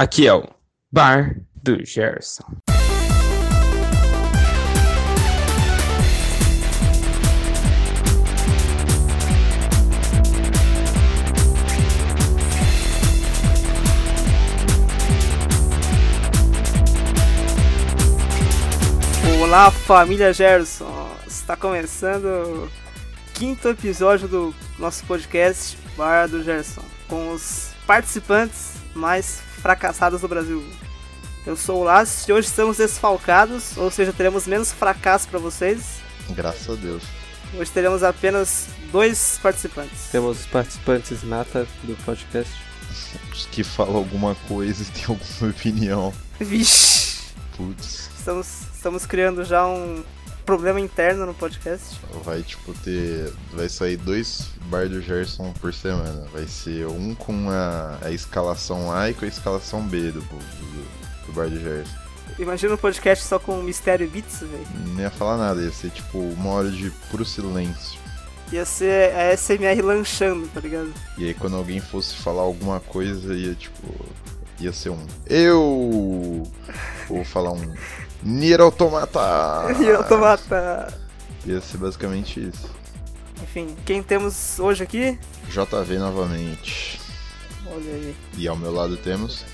Aqui é o Bar do Gerson. Olá, família Gerson! Está começando o quinto episódio do nosso podcast Bar do Gerson, com os participantes mais fracassados do Brasil. Eu sou o Lázaro e hoje estamos desfalcados, ou seja, teremos menos fracasso para vocês. Graças a Deus. Hoje teremos apenas dois participantes. Temos os participantes nata do podcast. Os que falam alguma coisa e tem alguma opinião. Vixe! Putz, Estamos, estamos criando já um problema interno no podcast. vai tipo ter. Vai sair dois bar do Gerson por semana. Vai ser um com a, a escalação A e com a escalação B do, do, do bar do Gerson. Imagina um podcast só com mistério e beats, velho. Não ia falar nada, ia ser tipo uma hora de puro silêncio. Ia ser a SMR lanchando, tá ligado? E aí quando alguém fosse falar alguma coisa, ia tipo. Ia ser um. Eu! Ou falar um. Nier Automata! E automata. Ia ser basicamente isso. Enfim, quem temos hoje aqui? JV novamente. Olha aí. E ao meu lado temos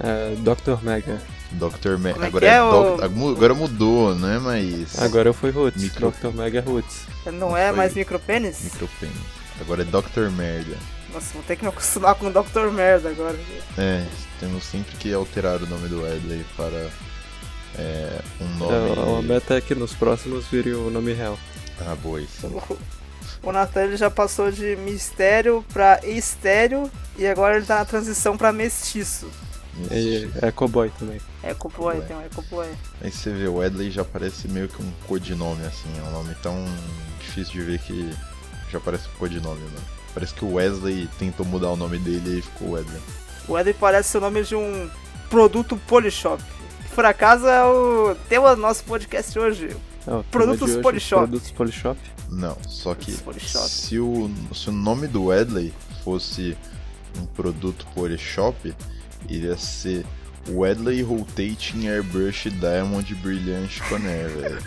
É, Dr. Mega. Dr. Me Como é agora, é, Doc- ô? agu- agora mudou, não é mais Agora eu fui Roots. Micro- Dr. Mega Roots. Não é foi. mais micropênis? micropênis. Agora é Dr. Merda. Nossa, vou ter que me acostumar com o Dr. Merda agora. É, temos sempre que alterar o nome do Wedley para é, um nome. É, a meta é que nos próximos vire o nome real. Ah, boa, isso. O Nathan ele já passou de mistério pra estéreo e agora ele tá na transição pra mestiço. E é cowboy também. Ecoboy, Ué. tem um Ecoboy. Aí você vê, o Wedley já parece meio que um codinome, assim. É um nome tão difícil de ver que já parece um codinome, né? Parece que o Wesley tentou mudar o nome dele e ficou Wedley. O Eden parece o nome de um produto Polishop. Por acaso é o tema do nosso podcast hoje. É, o tema Produtos hoje, Polishop. Produtos Polishop. Não, só que se o, se o nome do Wedley fosse um produto Polishop, iria ser Wedley Rotating Airbrush Diamond Brilliant Conair, velho.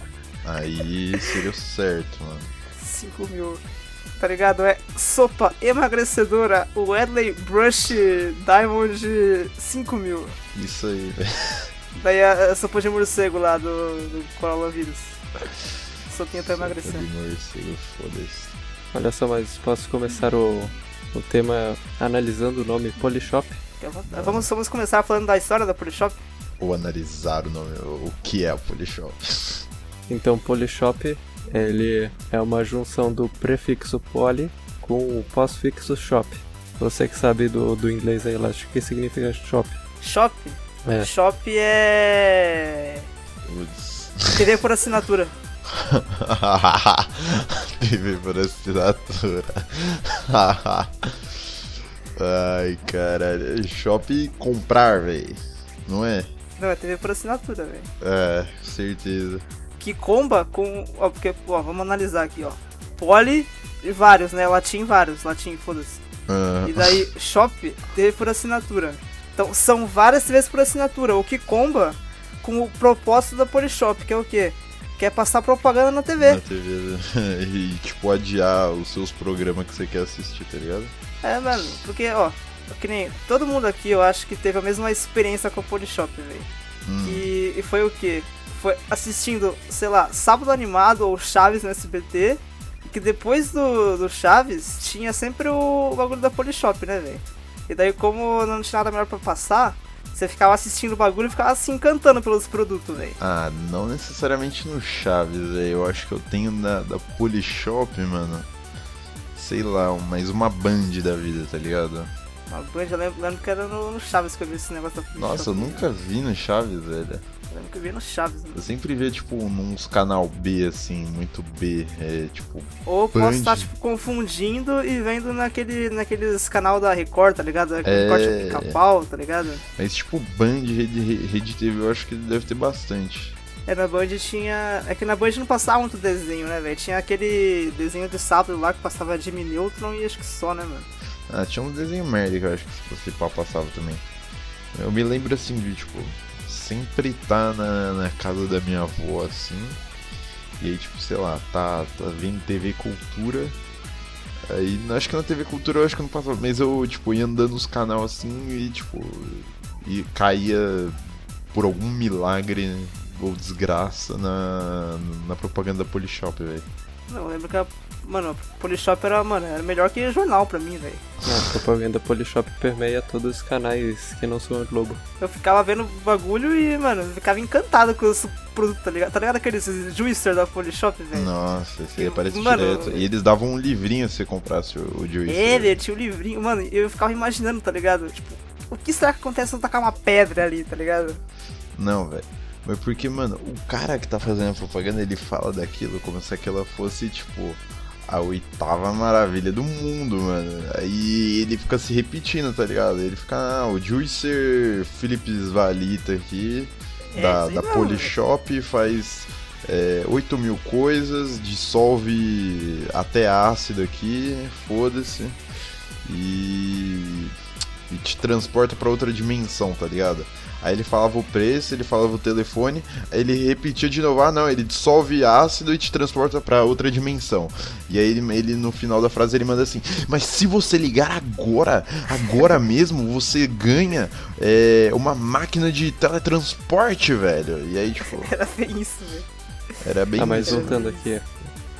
Aí seria o certo, mano. 5 mil. Tá ligado? É sopa emagrecedora. O Wedley Brush Diamond 5 mil. Isso aí, velho. Daí a, a sopa de morcego lá do, do coronavírus. Sopinha pra emagrecer. De morcego, foda-se. Olha só, mas posso começar o, o tema analisando o nome Polishop? Vontade. Vamos, vamos começar falando da história da Polishop. Ou analisar o nome, o que é o Polishop. Então, Polishop, ele é uma junção do prefixo poly com o pós-fixo shop. Você que sabe do, do inglês aí, Last, o que significa shop? Shop. É. Shop é. TV por assinatura. TV por assinatura. Ai, caralho. Shop comprar, velho. Não é? Não, é TV por assinatura, velho. É, certeza. Que comba com. Ó, porque, ó, vamos analisar aqui, ó. Poly e vários, né? Latim vários, latim, foda-se. Ah, E daí, shop, TV por assinatura. Então, são várias TVs por assinatura, o que comba com o propósito da Polishop, que é o quê? Que é passar propaganda na TV. na TV. né? E, tipo, adiar os seus programas que você quer assistir, tá ligado? É, mano, porque, ó, que nem todo mundo aqui, eu acho que teve a mesma experiência com a Polishop, velho. Hum. E, e foi o quê? Foi assistindo, sei lá, Sábado Animado ou Chaves no SBT. Que depois do, do Chaves tinha sempre o, bagulho da Polishop, né, velho? E daí, como não tinha nada melhor pra passar, você ficava assistindo o bagulho e ficava se encantando pelos produtos, velho. Ah, não necessariamente no Chaves, velho. Eu acho que eu tenho da, da Polishop, mano. Sei lá, mais uma Band da vida, tá ligado? A Band, eu lembro, lembro que era no, no Chaves que eu vi esse negócio da Polishop. Nossa, eu nunca vi no Chaves, velho. Eu lembro que eu vi no Chaves, mano. Eu sempre via, tipo, nos canal B, assim, muito B. É, tipo, Ou posso Band. estar, tipo, confundindo e vendo naquele, naqueles canal da Record, tá ligado? Aquele É. corte pica-pau, tá ligado? mas tipo, Band, Rede, Rede TV, eu acho que deve ter bastante. É, na Band tinha. É que na Band não passava muito desenho, né, velho? Tinha aquele desenho de sábado lá que passava Jimmy Neutron e acho que só, né, mano? Ah, tinha um desenho merda que eu acho que se fosse passava também. Eu me lembro assim de, tipo, sempre tá na, na casa da minha avó, assim. E aí, tipo, sei lá, tá, tá vendo TV Cultura. Aí, acho que na TV Cultura eu acho que não passava, mas eu, tipo, ia andando nos canal assim e, tipo, e caía por algum milagre ou desgraça na, na propaganda da Polishop, velho. Não, eu lembro que a. Mano, a Polishop era, mano, era melhor que jornal pra mim, velho. A propaganda Polishop permeia todos os canais que não são Globo. Eu ficava vendo o bagulho e, mano, eu ficava encantado com os produtos, tá ligado? Tá ligado aqueles juicer da Polishop, velho? Nossa, esse aí aparece Mano, direto. E eles davam um livrinho se você comprasse o, o Juice. Ele tinha o livrinho, mano, eu ficava imaginando, tá ligado? Tipo, o que será que acontece se eu tacar uma pedra ali, tá ligado? Não, velho. Mas porque, mano, o cara que tá fazendo a propaganda, ele fala daquilo como se aquela fosse, tipo, a oitava maravilha do mundo, mano. Aí ele fica se repetindo, tá ligado? Ele fica, ah, o Juicer Philips Valita aqui, É, da, da. Polishop, faz é, 8 mil coisas, dissolve até ácido aqui, foda-se. E, e te transporta pra outra dimensão, tá ligado? Aí ele falava o preço, ele falava o telefone, aí ele repetia de novo, ah não, ele dissolve ácido e te transporta pra outra dimensão. E aí ele, ele no final da frase ele manda assim, mas se você ligar agora, agora mesmo, você ganha é, uma máquina de teletransporte, velho. E aí, tipo, Era bem isso, velho. era bem Ah, mas isso. voltando aqui.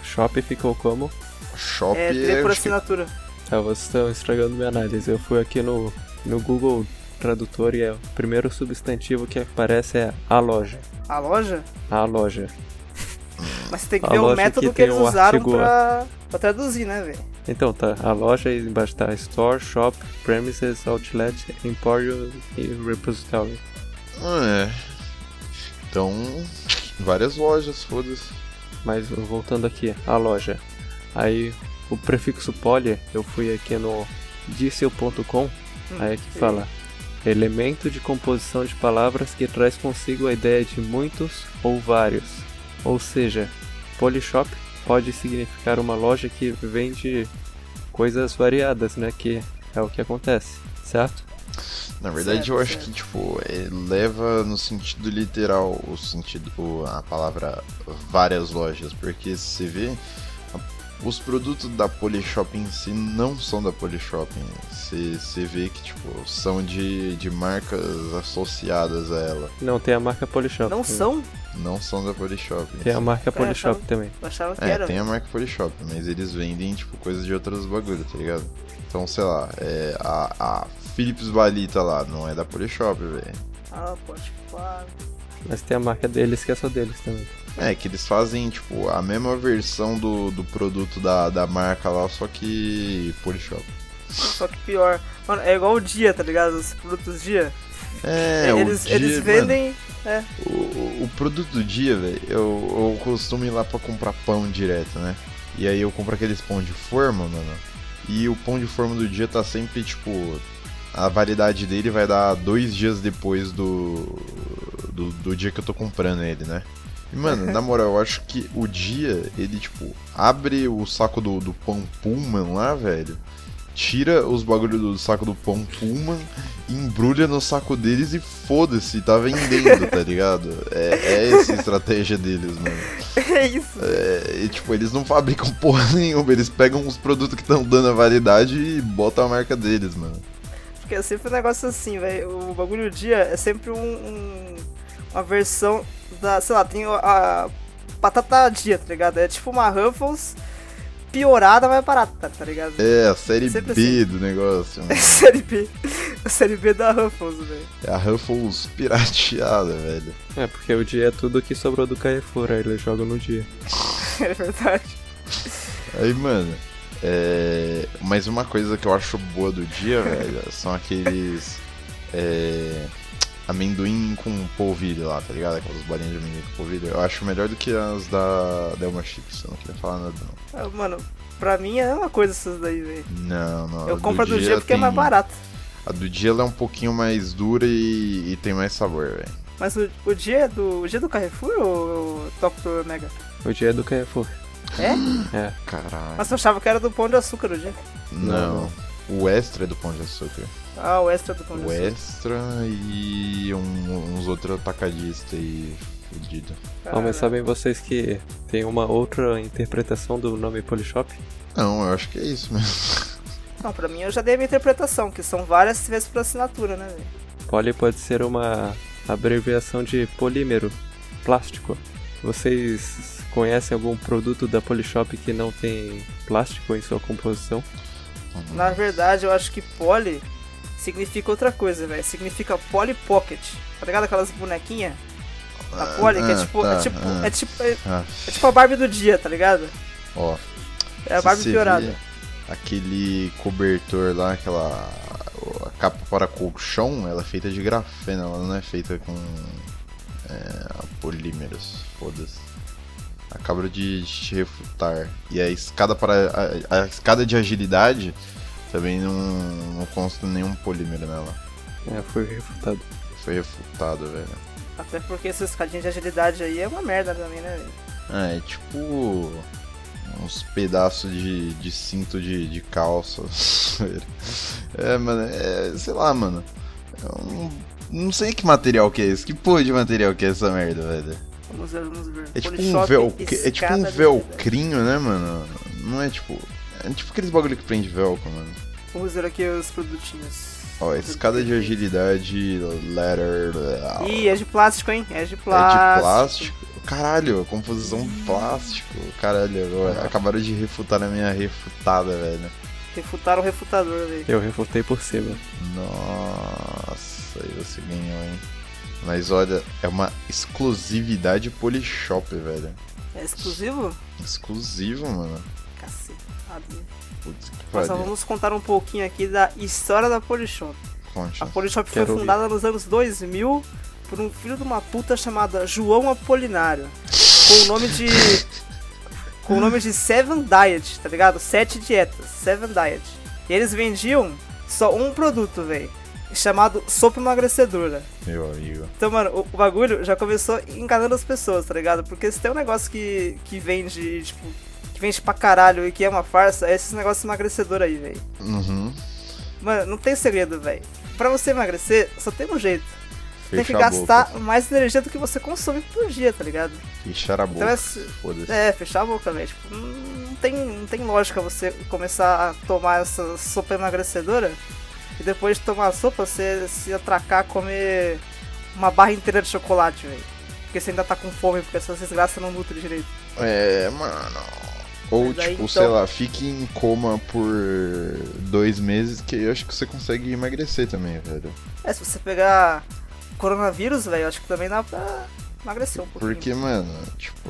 Shop ficou como? Shop É, é, por acho que- assinatura. Ah, vocês estão estragando minha análise. Eu fui aqui no, no Google Tradutor e é o primeiro substantivo que aparece é a loja. A loja? A loja. Mas você tem que A ver o método que que, eles o usaram artigo- pra, pra traduzir, né, velho? Então tá, a loja e embaixo tá Store, Shop, Premises, Outlet, Emporium e Repository. Ah, é. Então, várias lojas, foda-se. Mas voltando aqui, a loja. Aí o prefixo poly, eu fui aqui no dicel.com, aí é que fala elemento de composição de palavras que traz consigo a ideia de muitos ou vários. Ou seja, Polishop pode significar uma loja que vende coisas variadas, né? Que é o que acontece, certo? Na verdade, Certo, eu acho certo. que, tipo, leva no sentido literal o sentido, a palavra várias lojas, porque se você vê, os produtos da Polishop em si não são da Polishop. Você, você vê que, tipo, são de, de marcas associadas a ela. Não, tem a marca Polishop. Não são? Não são da Polishop. Tem a marca É, Polishop tá. também. Eu achava que É, era. tem a marca Polishop, mas eles vendem, tipo, coisas de outros bagulho, tá ligado? Então, sei lá, é, a, a Philips Valita lá, não é da Polishop, velho. Ah, pode falar. Mas tem a marca deles que é só deles também. É, que eles fazem, tipo, a mesma versão do, do produto da, da marca lá, só que Polishop. Só que pior. Mano, é igual o dia, tá ligado? Os produtos dia. É, eles, o dia, eles mano, vendem. É. o, o- o produto do dia, velho, eu, eu costumo ir lá pra comprar pão direto, né? E aí eu compro aqueles pão de forma, mano. E o pão de forma do dia tá sempre, tipo, a validade dele vai dar dois dias depois do, do, do dia que eu tô comprando ele, né? E, mano, na moral, eu acho que o dia, ele, tipo, abre o saco do, do pão Pullman lá, velho. Tira os bagulhos do saco do pão Pullman, embrulha no saco deles e foda-se, tá vendendo, tá ligado? É, é essa a estratégia deles, mano. É isso. É, e, tipo, eles não fabricam porra nenhuma, eles pegam os produtos que estão dando a validade e botam a marca deles, mano. Porque é sempre um negócio assim, velho. O bagulho dia é sempre um, um- uma versão da. Sei lá, tem a batata dia, tá ligado? É tipo uma Ruffles piorada, mais barata, tá ligado? É, a série Sempre B assim. do negócio, mano. série B. A série B da Ruffles, velho. É a Ruffles pirateada, velho. É, porque o dia é tudo que sobrou do Carrefour, aí eles jogam no dia. É verdade. Aí, mano, é... mas uma coisa que eu acho boa do dia, velho, são aqueles é... amendoim com polvilho lá, tá ligado? Aquelas bolinhas de amendoim com polvilho. Eu acho melhor do que as da Delma Chips, eu não queria falar nada não. Ah, Mano, pra mim é a mesma coisa essas daí, velho. Não, não. Eu compro a do dia porque é tem- mais barato. A do dia ela é um pouquinho mais dura e, e tem mais sabor, velho. Mas o, o dia é do. O dia é do Carrefour ou o Dr. Mega? O dia é do Carrefour. É? Caralho. Mas eu achava que era do pão de açúcar o dia. Não. O extra é do pão de açúcar. Ah, o extra do Pão de O Açúcar. Extra e um- uns outros atacadistas aí fudido. Ah, mas sabem vocês que tem uma outra interpretação do nome Polishop? Não, eu acho que é isso mesmo. Não, pra mim eu já dei a minha interpretação, que são várias tivesse por assinatura, né, velho? Poly pode ser uma abreviação de polímero, plástico. Vocês conhecem algum produto da Polishop que não tem plástico em sua composição? Na verdade, eu acho que poly significa outra coisa, velho. Significa Polly Pocket. Tá ligado aquelas bonequinhas? Da Polly, que é Ah, tipo, tá, é tipo, ah. é tipo, é, Ah, é tipo a Barbie do dia, tá ligado? ó. É a Barbie piorada. Aquele cobertor lá, aquela a capa para colchão, ela é feita de grafeno, ela não é feita com é, polímeros. Foda-se. Acabo de te refutar. E a escada para a, a escada de agilidade também não, não consta nenhum polímero nela. É, foi refutado. Foi refutado, velho. Até porque essa escadinha de agilidade aí é uma merda também, né, velho? É, é tipo uns pedaços de, de cinto de, de calça. é, mano, é, sei lá, mano. Eu não, não sei que material que é esse. Que porra de material que é essa merda, velho? Vamos ver, vamos ver. É tipo um, vel, é tipo um velcrinho, né, mano? Não é tipo. É tipo aqueles bagulho que prende velcro, mano. Vamos ver aqui os produtinhos. Ó, escada de agilidade, ladder. Ih, é de plástico, hein? É de É plástico. de plástico? Caralho, composição plástico. Caralho, acabaram de refutar a minha refutada, velho. Refutaram o refutador, velho. Eu refutei por cima. Nossa, aí você ganhou, hein? Mas olha, é uma exclusividade Polishop, velho. É exclusivo? Exclusivo, mano. Cacete. Putz, que Nós pariu. vamos contar um pouquinho aqui da história da Polishop. Conte. A Polishop foi Quero ouvir. fundada nos anos 2000 por um filho de uma puta chamada João Apolinário. Com o nome de. com o nome de Seven Diet, tá ligado? Sete dietas. Seven Diet. E eles vendiam só um produto, velho. Chamado sopa emagrecedora. Meu amigo. Então, mano, o, o bagulho já começou enganando as pessoas, tá ligado? Porque se tem um negócio que, que vende, tipo, que vende pra caralho e que é uma farsa, é esses negócios emagrecedor aí, velho. Uhum. Mano, não tem segredo, velho. Pra você emagrecer, só tem um jeito. tem que gastar boca. mais energia do que você consome por dia, tá ligado? Fechar a boca. Então é, é fechar a boca, velho. Tipo, não tem, não tem lógica você começar a tomar essa sopa emagrecedora e depois de tomar a sopa você se atracar comer uma barra inteira de chocolate, velho. Porque você ainda tá com fome, porque essas desgraças não nutri direito. É, mano. Ou, tipo, então- sei lá, fique em coma por dois meses, que eu acho que você consegue emagrecer também, velho. É, se você pegar coronavírus, velho, eu acho que também dá pra emagrecer um pouquinho. Porque, mano, tipo,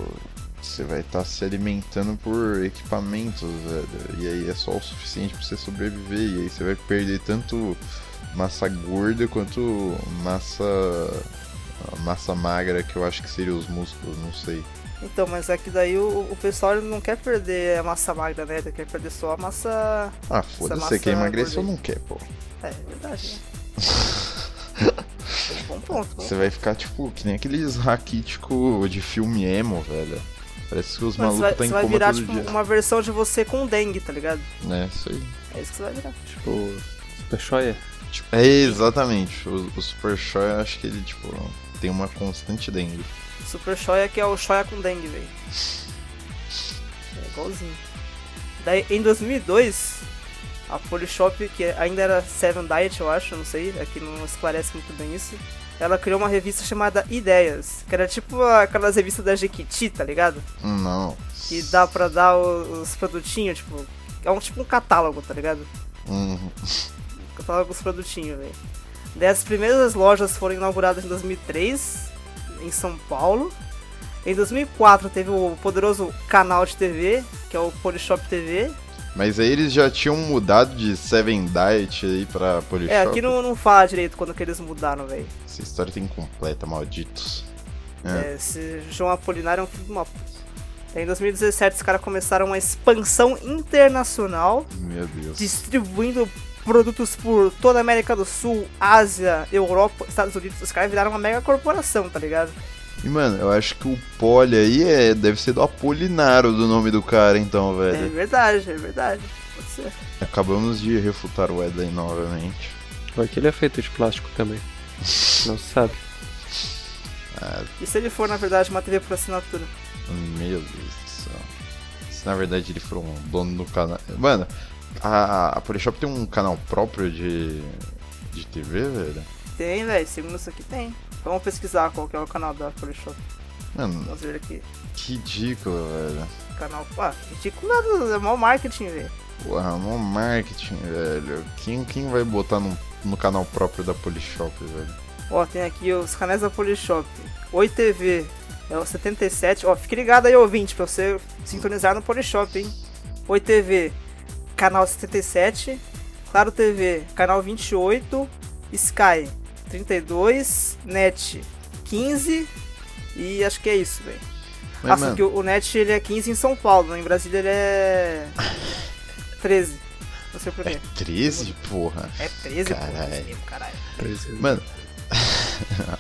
você vai estar se alimentando por equipamentos, velho. E aí é só o suficiente pra você sobreviver. E aí você vai perder tanto massa gorda quanto massa. massa magra, que eu acho que seria os músculos, não sei. Então, mas é que daí o, o pessoal não quer perder a massa magra, né? Ele quer perder só a massa. Ah, foda-se, massa você quer emagrecer ou gorda. não quer, pô? É, é verdade, né? bom ponto, bom Você vai ficar, tipo, que nem aqueles raquíticos de filme emo, velho. Parece que os malucos tá em você vai coma virar todo tipo dia. uma versão de você com dengue, tá ligado? É, isso aí. É isso que você vai virar. Tipo, Super Shoya. Tipo, é, exatamente. O, o Super Show, eu acho que ele, tipo, tem uma constante dengue. Super Shoya que é o Shoya com dengue, velho. É igualzinho. Daí em 2002, a Polishop, que ainda era Seven Diet, eu acho, não sei, aqui não esclarece muito bem isso. Ela criou uma revista chamada Ideias, que era tipo aquelas revistas da Jequiti, tá ligado? Não. Que dá pra dar os produtinhos, tipo. É um tipo um catálogo, tá ligado? Uhum. catálogo dos produtinhos, velho. Daí as primeiras lojas foram inauguradas em 2003, em São Paulo. Em 2004 teve o poderoso canal de TV, que é o Polishop TV. Mas aí eles já tinham mudado de Seven Diet aí pra Polishop. É, aqui não, não fala direito quando que eles mudaram, velho. Essa história tá incompleta, malditos. É. É, esse João Apolinário é um filho de uma em 2017 os caras começaram uma expansão internacional, Meu Deus. distribuindo produtos por toda a América do Sul, Ásia, Europa, Estados Unidos. Os caras viraram uma mega corporação, tá ligado? E, mano, eu acho que o Poli aí é, deve ser do Apolinaro do nome do cara, então, É velho. verdade, é verdade. Pode ser. Acabamos de refutar o Edley novamente. Vai que ele é feito de plástico também. Não se sabe. E se ele for, na verdade, uma TV por assinatura? Meu Deus do céu. Se na verdade ele for um dono do canal. Mano, a, a Polishop tem um canal próprio de. de TV, velho? Tem, velho. Segundo isso aqui, tem. Vamos pesquisar qual que é o canal da Polishop. Mano, Vamos ver aqui. que ridículo, velho. Canal. Ah, ridículo nada, é mau marketing, velho. Porra, mó marketing, velho. Quem, quem vai botar no, no canal próprio da Polishop, velho? Ó, tem aqui os canais da Polishop. Oi TV. É o 77. Ó, fique ligado aí, ouvinte, pra você sintonizar no Polishop, hein? Oi TV, canal 77. Claro TV, canal 28. Sky, 32. Net, 15. E acho que é isso, velho. Ah, só que o o Net ele é 15 em São Paulo, né? em Brasília ele é 13. Não sei porquê. 13, porra. É 13, pô. Caralho. é mesmo, caralho. Mano.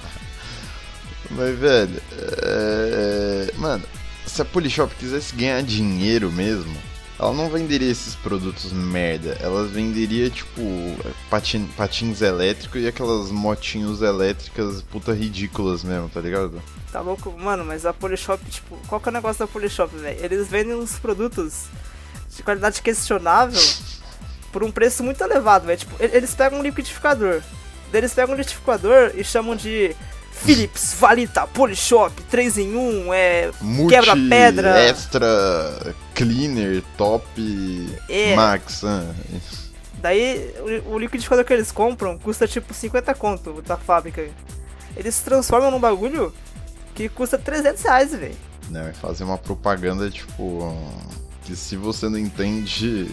Mas, velho. É... Mano, se a Polishop quisesse ganhar dinheiro mesmo, ela não venderia esses produtos merda. Ela venderia, tipo, patin... patins elétricos e aquelas motinhos elétricas puta ridículas mesmo, tá ligado? Tá louco? Mano, mas a Polishop, tipo, qual que é o negócio da Polishop, velho? Eles vendem uns produtos de qualidade questionável por um preço muito elevado, velho. Tipo, eles pegam um liquidificador. Eles pegam um liquidificador e chamam de Philips, Valita, Polishop, 3 em 1, é. Multi Quebra-pedra. Extra Cleaner Top É. Max. ah. Daí o, o liquidificador que eles compram custa tipo 50 conto da fábrica. Eles transformam num bagulho que custa 300 reais, velho. Não, é fazer uma propaganda, tipo. Que se você não entende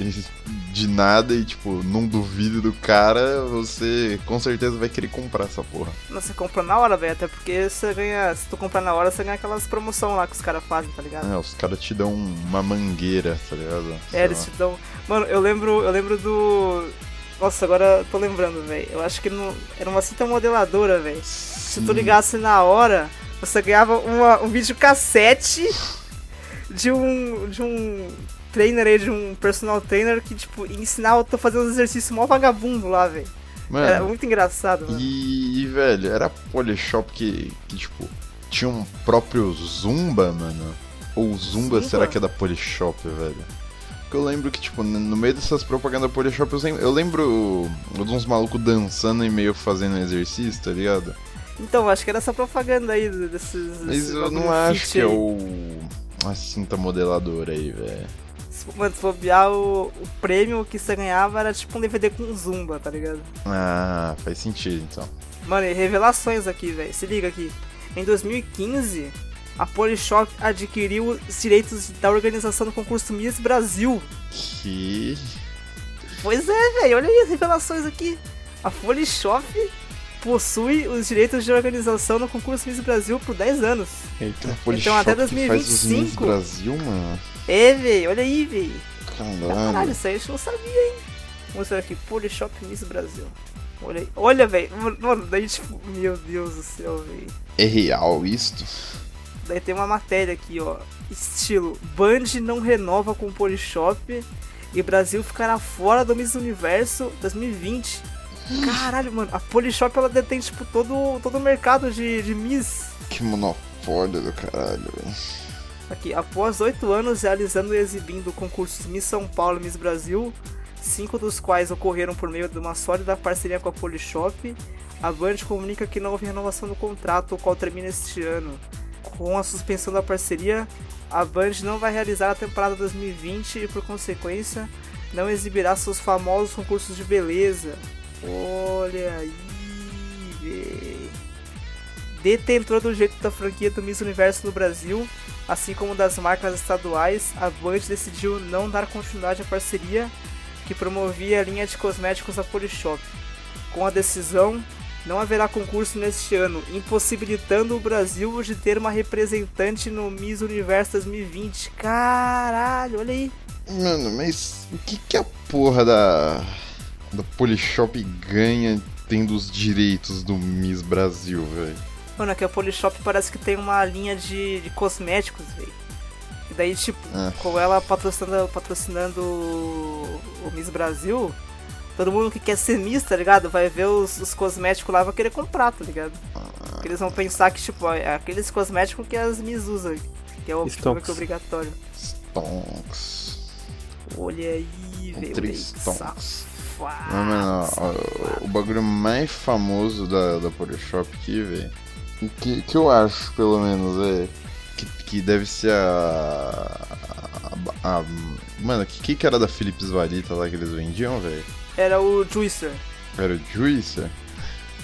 de nada e, tipo, não duvide do cara, você com certeza vai querer comprar essa porra. Nossa, você compra na hora, velho. Até porque você ganha. Se tu comprar na hora, você ganha aquelas promoção lá que os caras fazem, tá ligado? É, os caras te dão uma mangueira, tá ligado? Sei É, eles lá. te dão. Mano, eu lembro. Eu lembro do. Nossa, agora eu tô lembrando, velho. Eu acho que não... era uma cinta modeladora, velho. Se tu ligasse na hora, você ganhava uma, um vídeo cassete de um. de um trainer aí, de um personal trainer que, tipo, ensinava tu a fazer uns exercícios mó vagabundo lá, velho. Era Mano, muito engraçado, mano. e, e, velho, era Polishop que, que, tipo, tinha um próprio Zumba, mano. Ou Zumba, será que é da Polishop, velho? Porque eu lembro que, tipo, no meio dessas propagandas da Polishop, eu lembro, eu lembro de uns malucos dançando e meio fazendo exercício, tá ligado? Então, acho que era essa propaganda aí desses. Mas eu não acho que é aí. o. A cinta modeladora aí, velho. Mano, se bobear, o, o prêmio que você ganhava era tipo um DVD com Zumba, tá ligado? Ah, faz sentido então. Mano, e revelações aqui, velho. Se liga aqui. Em 2015, a Polishop adquiriu os direitos da organização do concurso Miss Brasil. Que. Pois é, velho. Olha aí as revelações aqui. A Polishop possui os direitos de organização no concurso Miss Brasil por 10 anos. Eita. Então, até que faz os Miss 2025. Brasil, mano. É, velho. Olha aí, velho. Caralho, Caralho. isso aí a gente não sabia, hein? Vamos ver aqui, Polishop Miss Brasil. Olha aí. Olha, velho. Mano, daí tipo, meu Deus do céu, velho. É real isto? Daí tem uma matéria aqui, ó. Estilo: Band não renova com Polishop e Brasil ficará fora do Miss Universo 2020. Caralho, mano, a Polishop ela detém tipo todo, todo o mercado de, de Miss. Que monopólio do caralho, velho. Aqui, após oito anos realizando e exibindo concursos Miss São Paulo e Miss Brasil, cinco dos quais ocorreram por meio de uma sólida parceria com a Polishop, a Band comunica que não houve renovação do contrato, o qual termina este ano. Com a suspensão da parceria, a Band não vai realizar a temporada 2020 e, por consequência, não exibirá seus famosos concursos de beleza. Olha aí, véi. Detentor do jeito da franquia do Miss Universo no Brasil, assim como das marcas estaduais, a Band decidiu não dar continuidade à parceria que promovia a linha de cosméticos da Polishop. Com a decisão, não haverá concurso neste ano, impossibilitando o Brasil de ter uma representante no Miss Universo 2020. Caralho, olha aí. Mano, mas o que que a porra da. Da Polishop ganha tendo os direitos do Miss Brasil, velho? Mano, aqui a Polishop parece que tem uma linha de, de cosméticos, velho. E daí, tipo, Ah. com ela patrocinando, patrocinando o Miss Brasil, todo mundo que quer ser Miss, tá ligado? Vai ver os, os cosméticos lá e vai querer comprar, tá ligado? Porque eles vão pensar que, tipo, é aqueles cosméticos que as Miss usam, que é o tipo, que Stonks. obrigatório. Stonks. Olha aí, velho. Três Stonks. Não, mano, ó, o bagulho mais famoso da, da Polishop aqui, velho. Que, que eu acho, pelo menos, é. Que, que deve ser a. a, a- mano, que, que que era da Philips Valita lá que eles vendiam, velho? Era o Juicer. Era o Juicer?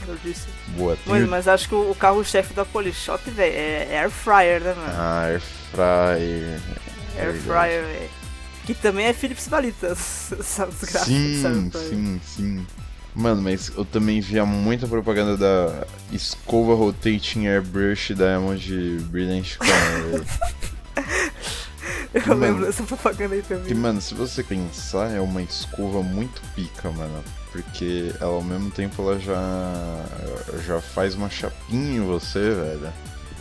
Era o Juicer. Boa, Mano, o- mas acho que o, o carro-chefe da Polishop, velho, é Air Fryer, né, mano? Ah, Air Fryer. Air. Fryer, velho. Que também é Philips Valita, Sim, Fryer. sim, sim. Mano, mas eu também via muita propaganda da escova rotating airbrush Diamond Brilliant Corner. Eu Mano. lembro dessa propaganda aí Que, também. mano, se você pensar, é uma escova muito pica, mano. Porque ela ao mesmo tempo ela já. já faz uma chapinha em você, velho.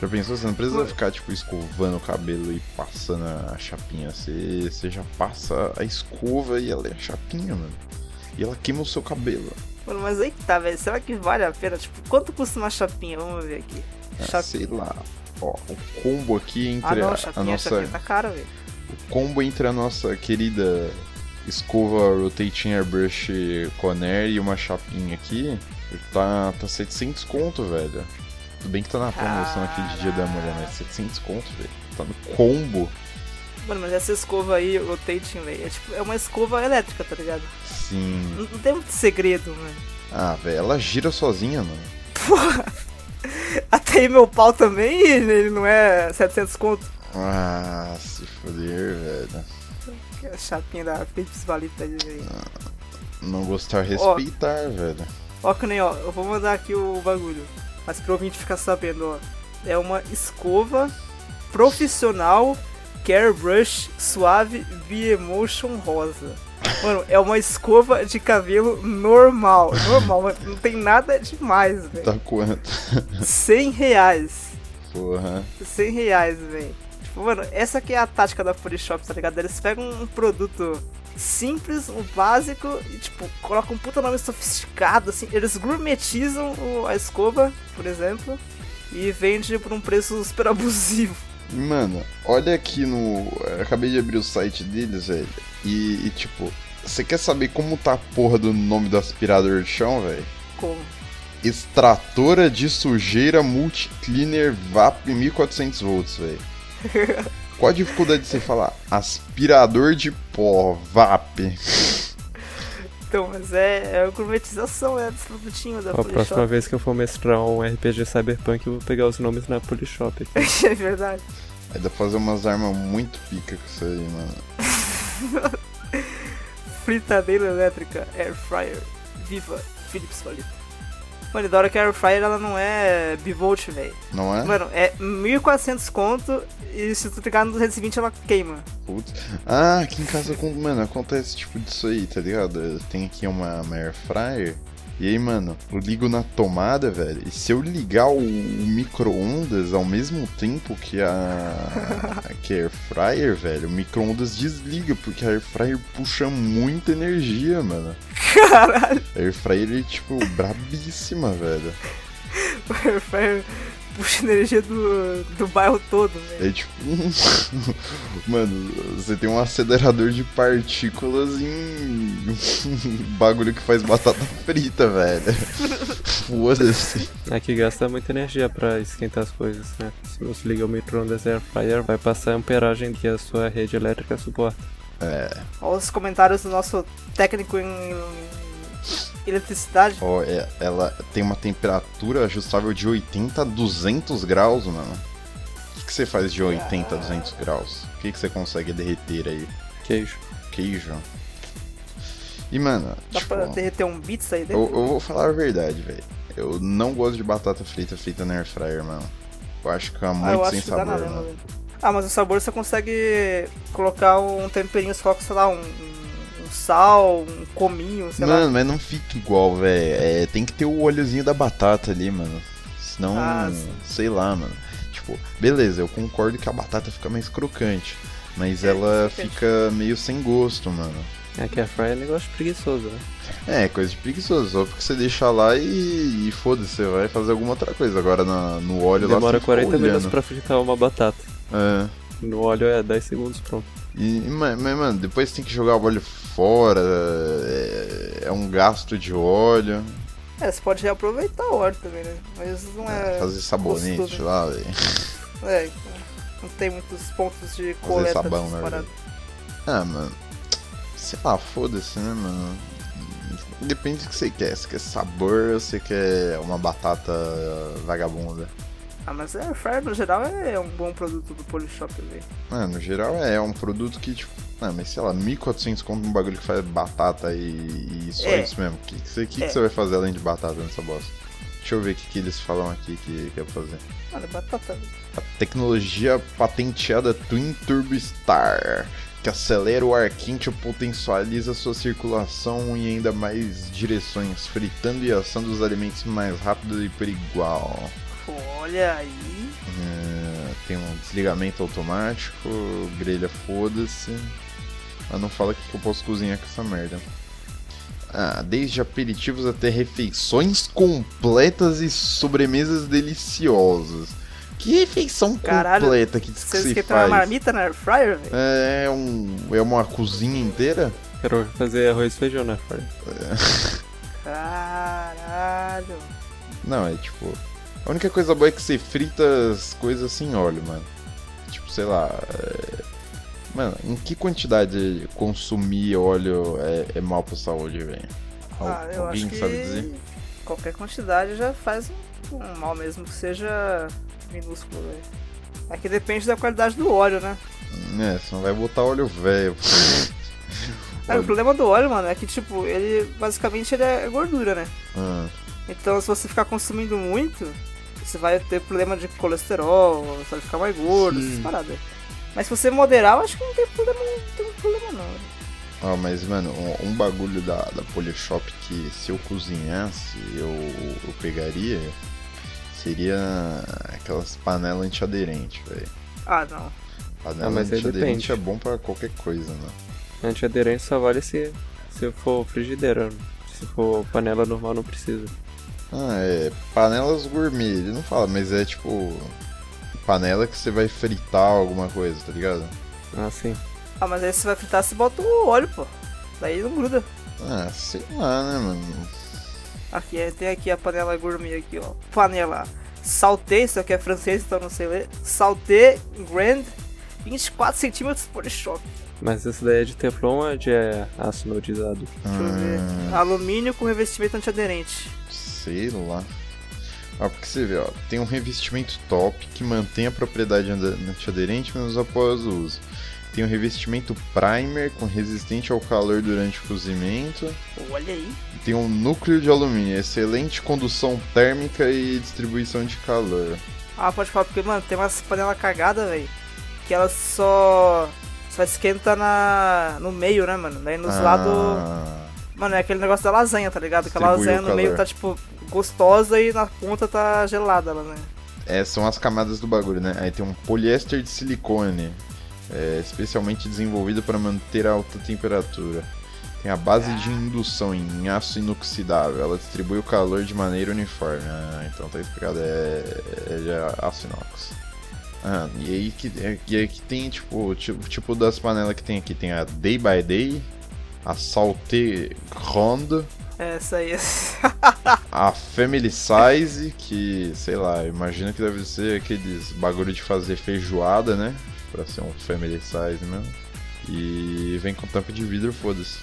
Já pensou? Você não precisa ficar, tipo, escovando o cabelo e passando a chapinha. Você, você já passa a escova e ela é a chapinha, mano. E ela queima o seu cabelo. Mano, mas aí que tá, velho. Será que vale a pena? Tipo, quanto custa uma chapinha? Vamos ver aqui. Ah, Chap- sei lá. Ó, o combo aqui Ah, entre não, a, a chapinha, nossa. chapinha tá cara, velho. O combo entre a nossa querida escova Rotating Airbrush Conair e uma chapinha aqui tá, tá 700 conto, velho. Tudo bem que tá na promoção aqui de Dia da Mulher, mas 700 conto, velho. Tá no combo. Mano, mas essa escova aí, o rotating, velho, é tipo, é uma escova elétrica, tá ligado? Sim. Não, não tem muito segredo, mano. Ah, velho, ela gira sozinha, mano. Porra! Até aí meu pau também, ele não é 700 conto. Ah, se foder, velho. Que é a chapinha da Philips Valita aí, velho. Não gostar, respeitar, velho. Ó, que nem, ó, eu vou mandar aqui o bagulho. Mas pro ouvinte ficar sabendo, ó. É uma escova profissional Care Brush Suave B-Emotion Rosa. Mano, é uma escova de cabelo normal. Normal. Não tem nada demais, velho. Tá quanto? 100 reais. Porra. 100 reais, velho. Tipo, mano, essa aqui é a tática da Polishop, tá ligado? Eles pegam um produto simples, um básico, e tipo, colocam um puta nome sofisticado, assim. Eles gourmetizam o- a escova, por exemplo, e vende por um preço super abusivo. Mano, olha aqui no. eu Acabei de abrir o site deles, velho. E, e, tipo, você quer saber como tá a porra do nome do aspirador de chão, velho? Como? Extratora de sujeira multicleaner VAP 1400 volts, velho. Qual a dificuldade de você falar aspirador de pó VAP? Então, mas é, é a gourmetização, é desse produtinho da Ó, a próxima vez que eu for mestrar um RPG Cyberpunk, eu vou pegar os nomes na Polishop aqui. é verdade. Aí dá pra fazer umas armas muito pica com isso aí, mano. Fritadeira elétrica, Air Fryer, viva, Philips Valita. Mano, da hora que a Air Fryer ela não é bivolt, velho. Não é? Mano, é 1400 conto e se tu ligar no 220 ela queima. Putz. Ah, aqui em casa, mano, acontece tipo disso aí, tá ligado? Tenho aqui uma, uma air fryer. E aí, mano, eu ligo na tomada, velho. E se eu ligar o, o micro-ondas ao mesmo tempo que a, que a air fryer, velho, o micro-ondas desliga, porque a air fryer puxa muita energia, mano. Caralho, A air fryer é, tipo, brabíssima, velho. o Air Fryer puxa energia do, do bairro todo, velho. É tipo. Mano, você tem um acelerador de partículas em. bagulho que faz batata frita, velho. Foda-se. Aqui gasta muita energia pra esquentar as coisas, né? Se você liga o micro-ondas Air Fryer, vai passar a amperagem que a sua rede elétrica suporta. É, Olha os comentários do nosso técnico em eletricidade. ó, é- ela tem uma temperatura ajustável de 80 a 200 graus, mano. O que, que você faz de 80 a 200 graus? O que, que você consegue derreter aí? Queijo. Queijo? E, mano, Dá tipo, pra derreter um bits aí eu, dentro? eu vou falar a verdade, velho. Eu não gosto de batata frita feita na air fryer, mano. Eu acho que fica Ah, muito eu sem sabor, nada, mano. Ah, mas o sabor você consegue colocar um temperinho, você coloca, sei lá, um sal, um cominho, sei Mano, lá. mas não fica igual, velho. É, tem que ter o olhozinho da batata ali, mano. Senão, Ah, sei lá, mano. Tipo, beleza, eu concordo que a batata fica mais crocante. Mas É, ela fica- meio sem gosto, mano. É que a Fry é negócio preguiçoso, né? É, coisa de preguiçoso, só porque você deixa lá e, e foda-se, você vai fazer alguma outra coisa. Agora na- no óleo lá Demora você fica 40 minutos pra fritar uma batata. É. No óleo é 10 segundos, pronto. E, ma- mas, mano, depois tem que jogar o óleo fora, é, é um gasto de óleo, É, você pode reaproveitar o óleo também, né? Mas não é. fazer sabonete gostoso. lá, velho. É, então, não tem muitos pontos de Fazer coleta sabão, dessas né. Ah, mano. Sei lá, foda-se, né, mano? Depende do que você quer. Se quer sabor ou você quer uma batata vagabunda. Ah, mas Air Fryer no geral é um bom produto do Polishop também. Ah, no geral é, é um produto que, tipo. Ah, mas sei lá, 1.400 compra um bagulho que faz batata e, e só É. isso mesmo. O que, que, você, que, É. que você vai fazer além de batata nessa bosta? Deixa eu ver o que, que eles falam aqui que, que é fazer. Mano, batata. A tecnologia patenteada Twin Turbo Star, que acelera o ar quente e potencializa sua circulação em ainda mais direções, fritando e assando os alimentos mais rápido e por igual. Olha aí. É, tem um desligamento automático, grelha foda-se. Mas não fala o que eu posso cozinhar com essa merda. Ah, desde aperitivos até refeições completas e sobremesas deliciosas. Que refeição Caralho, completa que Você você esquentou uma faz? marmita na Air Fryer, velho? É, um, é uma cozinha inteira? Quero fazer arroz e feijão, né, Fry? Caralho. Não, é tipo. A única coisa boa é que você frita as coisas sem óleo, mano. Tipo, sei lá. é, Mano, em que quantidade consumir óleo é, é mal pra saúde, velho? Al- Ah, eu Alguém acho que sabe dizer? qualquer quantidade já faz um, um mal mesmo que seja minúsculo, velho. É que depende da qualidade do óleo, né? É, você não vai botar óleo velho. É, o problema do óleo, mano, é que, tipo, ele basicamente ele é gordura, né? Ah, Então, se você ficar consumindo muito, você vai ter problema de colesterol, você vai ficar mais gordo, Sim. essas paradas. Mas se você moderar, eu acho que não tem problema, não tem problema não. velho. Ó, mas, mano, um, um bagulho da, da Polishop que se eu cozinhasse, eu, eu pegaria, seria aquelas panelas antiaderentes, velho. Ah, não. Panela Ah, mas antiaderente é bom pra qualquer coisa, né? Antiaderente só vale se, se for frigideira. Se for panela normal, não precisa. Ah, é panelas gourmet, ele não fala, mas é tipo panela que você vai fritar alguma coisa, tá ligado? Ah, sim. Ah, mas aí você vai fritar, você bota o óleo, pô. Daí não gruda. Ah, sei lá, né, mano? Aqui, é, tem aqui a panela gourmet aqui, ó. Panela Salté, isso aqui é francês, então não sei ler. Salté Grand, 24 centímetros por shop. Mas essa daí é de Teflon ou é de é, aço anodizado? Deixa eu ver. Ah, Alumínio com revestimento antiaderente. Sei lá. Ó, porque você vê, ó, tem um revestimento top que mantém a propriedade antiaderente mesmo após o uso. Tem um revestimento primer com resistente ao calor durante o cozimento. Olha aí. Tem um núcleo de alumínio, excelente condução térmica e distribuição de calor. Ah, pode falar, porque, mano, tem umas panelas cagadas, velho. Que elas só. Só esquenta na, no meio, né, mano? Daí nos lados. Mano, é aquele negócio da lasanha, tá ligado? Que a lasanha no meio tá, tipo, gostosa e na ponta tá gelada a lasanha. É, são as camadas do bagulho, né? Aí tem um poliéster de silicone, é, especialmente desenvolvido para manter a alta temperatura. Tem a base de indução em aço inoxidável, ela distribui o calor de maneira uniforme. Ah, então tá explicado, é, é de aço inox. Ah, e aí que, é, e aí que tem, tipo, tipo, tipo das panelas que tem aqui, tem a Day by Day, a Salté Ronde, É, essa aí. a Family Size, que, sei lá, imagino que deve ser aqueles bagulho de fazer feijoada, né? Pra ser um Family Size mesmo. E vem com tampa de vidro, foda-se.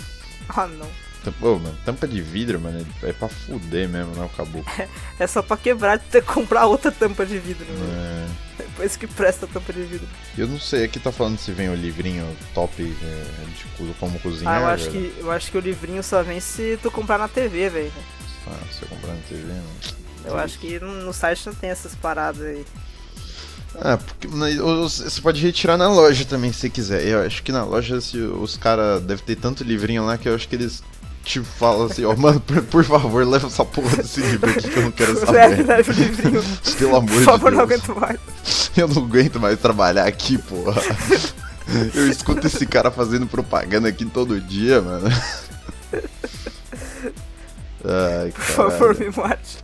ah, não. Tampa, mano, tampa de vidro, mano, é pra fuder mesmo, né? O caboclo. É só pra quebrar e ter que comprar outra tampa de vidro, né? É, Depois que presta a tampa de vidro. eu não sei, aqui tá falando se vem o livrinho top é, de co- como cozinhar. Ah, eu acho, velho. que, eu acho que o livrinho só vem se tu comprar na TV, velho. Ah, se eu comprar na TV, mano. Eu acho que no, site não tem essas paradas aí. Ah, porque os- você pode retirar na loja também se quiser. Eu acho que na loja se, os caras devem ter tanto livrinho lá que eu acho que eles te falam assim, ó, mano, por, por favor, leva essa porra desse livro aqui que eu não quero saber. leve o livrinho. Pelo amor Por favor, de não Deus. aguento mais. Eu não aguento mais trabalhar aqui, porra. Eu escuto esse cara fazendo propaganda aqui todo dia, mano. Ai, Por favor, me mate.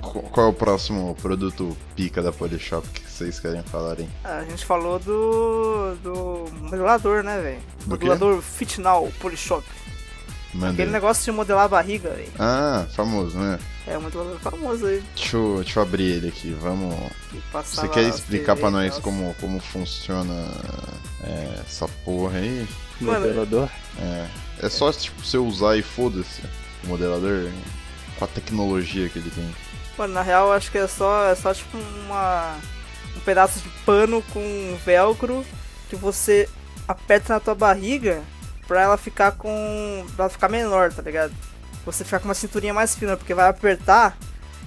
Qu- Qual é o próximo produto pica da Polishop que vocês querem falar, hein? Ah, A gente falou do. do modelador, né, velho? Modelador Fitnal Polishop. Manda Aquele aí. negócio de modelar a barriga, velho. Ah, famoso, né? É um modelador famoso aí. Deixa eu, deixa eu abrir ele aqui, vamos... Você quer explicar TV pra nós como, como funciona é, essa porra aí? Mano, Modelador. É, é só tipo você usar e foda-se o modelador com a tecnologia que ele tem. Mano, na real, eu acho que é só, é só tipo uma. Um pedaço de pano com velcro que você aperta na tua barriga pra ela ficar com. pra ela ficar menor, tá ligado? Você ficar com uma cinturinha mais fina, porque vai apertar,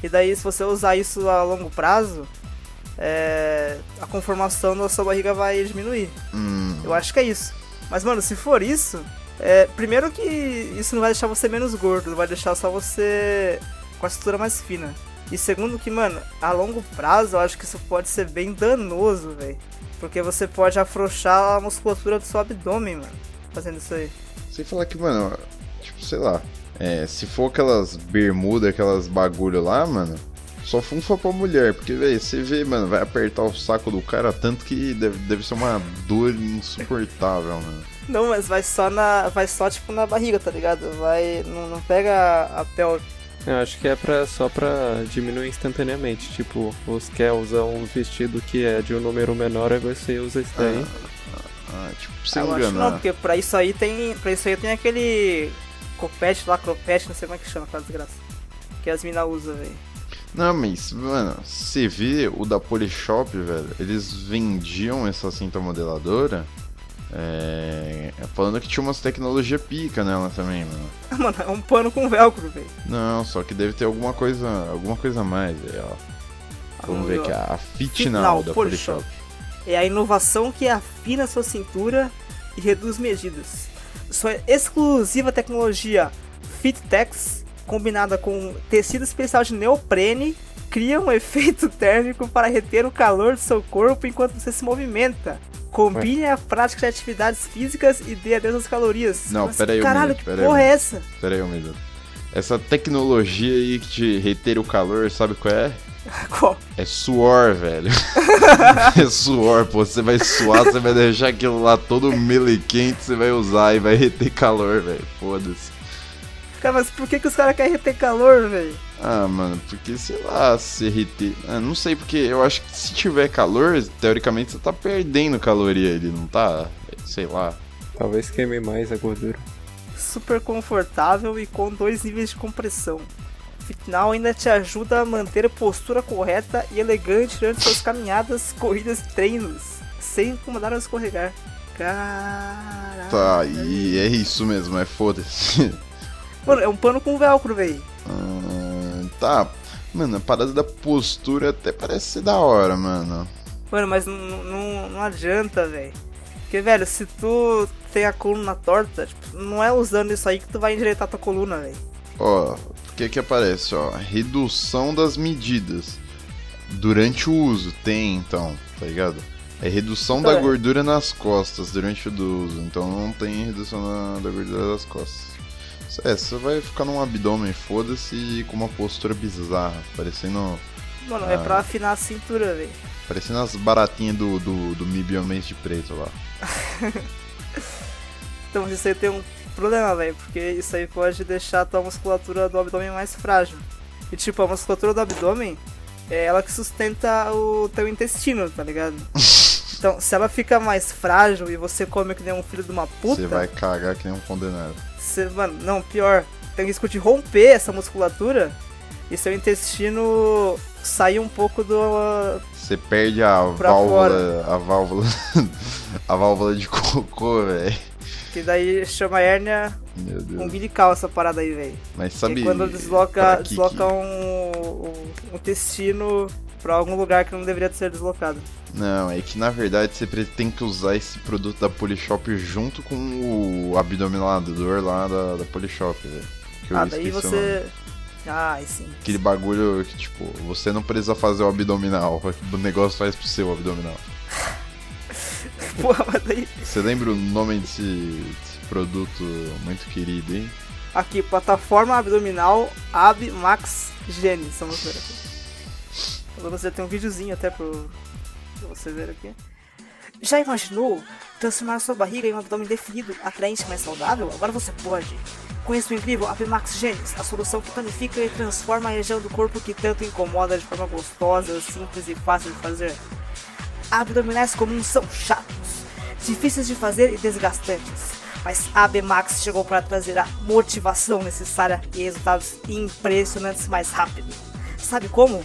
e daí se você usar isso a longo prazo, é, a conformação da sua barriga vai diminuir. Hum, Eu acho que é isso. Mas, mano, se for isso, é, primeiro que isso não vai deixar você menos gordo, vai deixar só você com a cintura mais fina. E segundo que, mano, a longo prazo eu acho que isso pode ser bem danoso, velho. Porque você pode afrouxar a musculatura do seu abdômen, mano, fazendo isso aí. sem falar que, mano, tipo, sei lá, é, se for aquelas bermudas, aquelas bagulho lá, mano, só funfa pra mulher, porque, velho, você vê, mano, vai apertar o saco do cara tanto que deve, deve ser uma dor insuportável, mano. Não, mas vai só na. Vai só tipo na barriga, tá ligado? Vai. Não, não pega a pele. Eu acho que é pra, só pra diminuir instantaneamente. Tipo, você quer usar um vestido que é de um número menor, aí você usa esse daí. Ah, tipo, pra você eu acho não, porque pra isso aí tem. Pra isso aí tem aquele copete lá, cropete, não sei como é que chama aquela desgraça. Que as minas usam, velho. Não, mas, mano, você vê o da Polishop, velho, eles vendiam essa cinta modeladora é, falando que tinha umas tecnologia pica nela também, mano. Mano, é um pano com velcro, velho. Não, só que deve ter alguma coisa, alguma coisa a mais aí, ó. Vamos ver aqui, a a Fitnal da Polishop. É a inovação que afina sua cintura e reduz medidas. Sua exclusiva tecnologia FitTex, combinada com tecido especial de neoprene, cria um efeito térmico para reter o calor do seu corpo enquanto você se movimenta. Combine a prática de atividades físicas e dê adeus às calorias. Não, Mas, pera aí um Caralho, minuto, que pera aí porra é essa? Pera aí um minuto. Essa tecnologia aí te reter o calor, sabe qual é? Qual? É suor, velho. é suor, pô. Você vai suar, você vai deixar aquilo lá todo melequente, você vai usar e vai reter calor, velho. Foda-se. Cara, mas por que, que os caras querem reter calor, velho? Ah, mano, porque sei lá, se reter. Ah, não sei, porque eu acho que se tiver calor, teoricamente você tá perdendo caloria ali, não tá? Sei lá. Talvez queime mais a gordura. super confortável e com dois níveis de compressão. Fitnal ainda te ajuda a manter a postura correta e elegante durante suas caminhadas, corridas e treinos, sem incomodar ou escorregar. Caralho. Tá, e é isso mesmo, é foda-se. Mano, é um pano com velcro, véi. Ah, tá. Mano, a parada da postura até parece ser da hora, mano. Mano, mas não, não, adianta, velho. Porque, velho, se tu tem a coluna torta, tipo, não é usando isso aí que tu vai endireitar tua coluna, velho. Ó, o que que aparece, ó? Redução das medidas. Durante o uso, tem então, tá ligado? É redução da É. gordura nas costas durante o uso, então não tem redução na- da gordura das costas. É, você vai ficar num abdômen, foda-se, com uma postura bizarra, parecendo, Mano, é Ah. pra afinar a cintura, velho. parecendo as baratinhas do, do, do Mibionmente Preto lá. Então aí tem um problema, velho, porque isso aí pode deixar a tua musculatura do abdômen mais frágil. E tipo, a musculatura do abdômen é ela que sustenta o teu intestino, tá ligado? Então, se ela fica mais frágil e você come que nem um filho de uma puta, Você vai cagar que nem um condenado. você, mano, não, pior, tem risco de romper essa musculatura e seu intestino sair um pouco do Você perde a válvula, a válvula, a válvula de cocô, velho. Que daí chama hérnia umbilical essa parada aí, velho. Mas E sabe quando pra desloca, que desloca que- um, um, um intestino pra algum lugar que não deveria ser deslocado. Não, é que na verdade você tem que usar esse produto da Polishop junto com o abdominador lá da, da Polishop, velho. Ah, daí você. Ah, sim. Aquele bagulho que, tipo, você não precisa fazer o abdominal, o negócio faz pro seu abdominal. Porra, mas daí. Você lembra o nome desse, desse produto muito querido, hein? Aqui, plataforma abdominal Ab Max Genes. Vamos ver aqui. Agora você tem um videozinho até pro, pra você ver aqui. Já imaginou transformar sua barriga em um abdômen definido, atraente e mais saudável? Agora você pode. Conheça o incrível Abmax Genes, a solução que tonifica e transforma a região do corpo que tanto incomoda de forma gostosa, simples e fácil de fazer. Abdominais comuns são chatos, difíceis de fazer e desgastantes, mas a Abmax chegou para trazer a motivação necessária e resultados impressionantes mais rápido. Sabe como?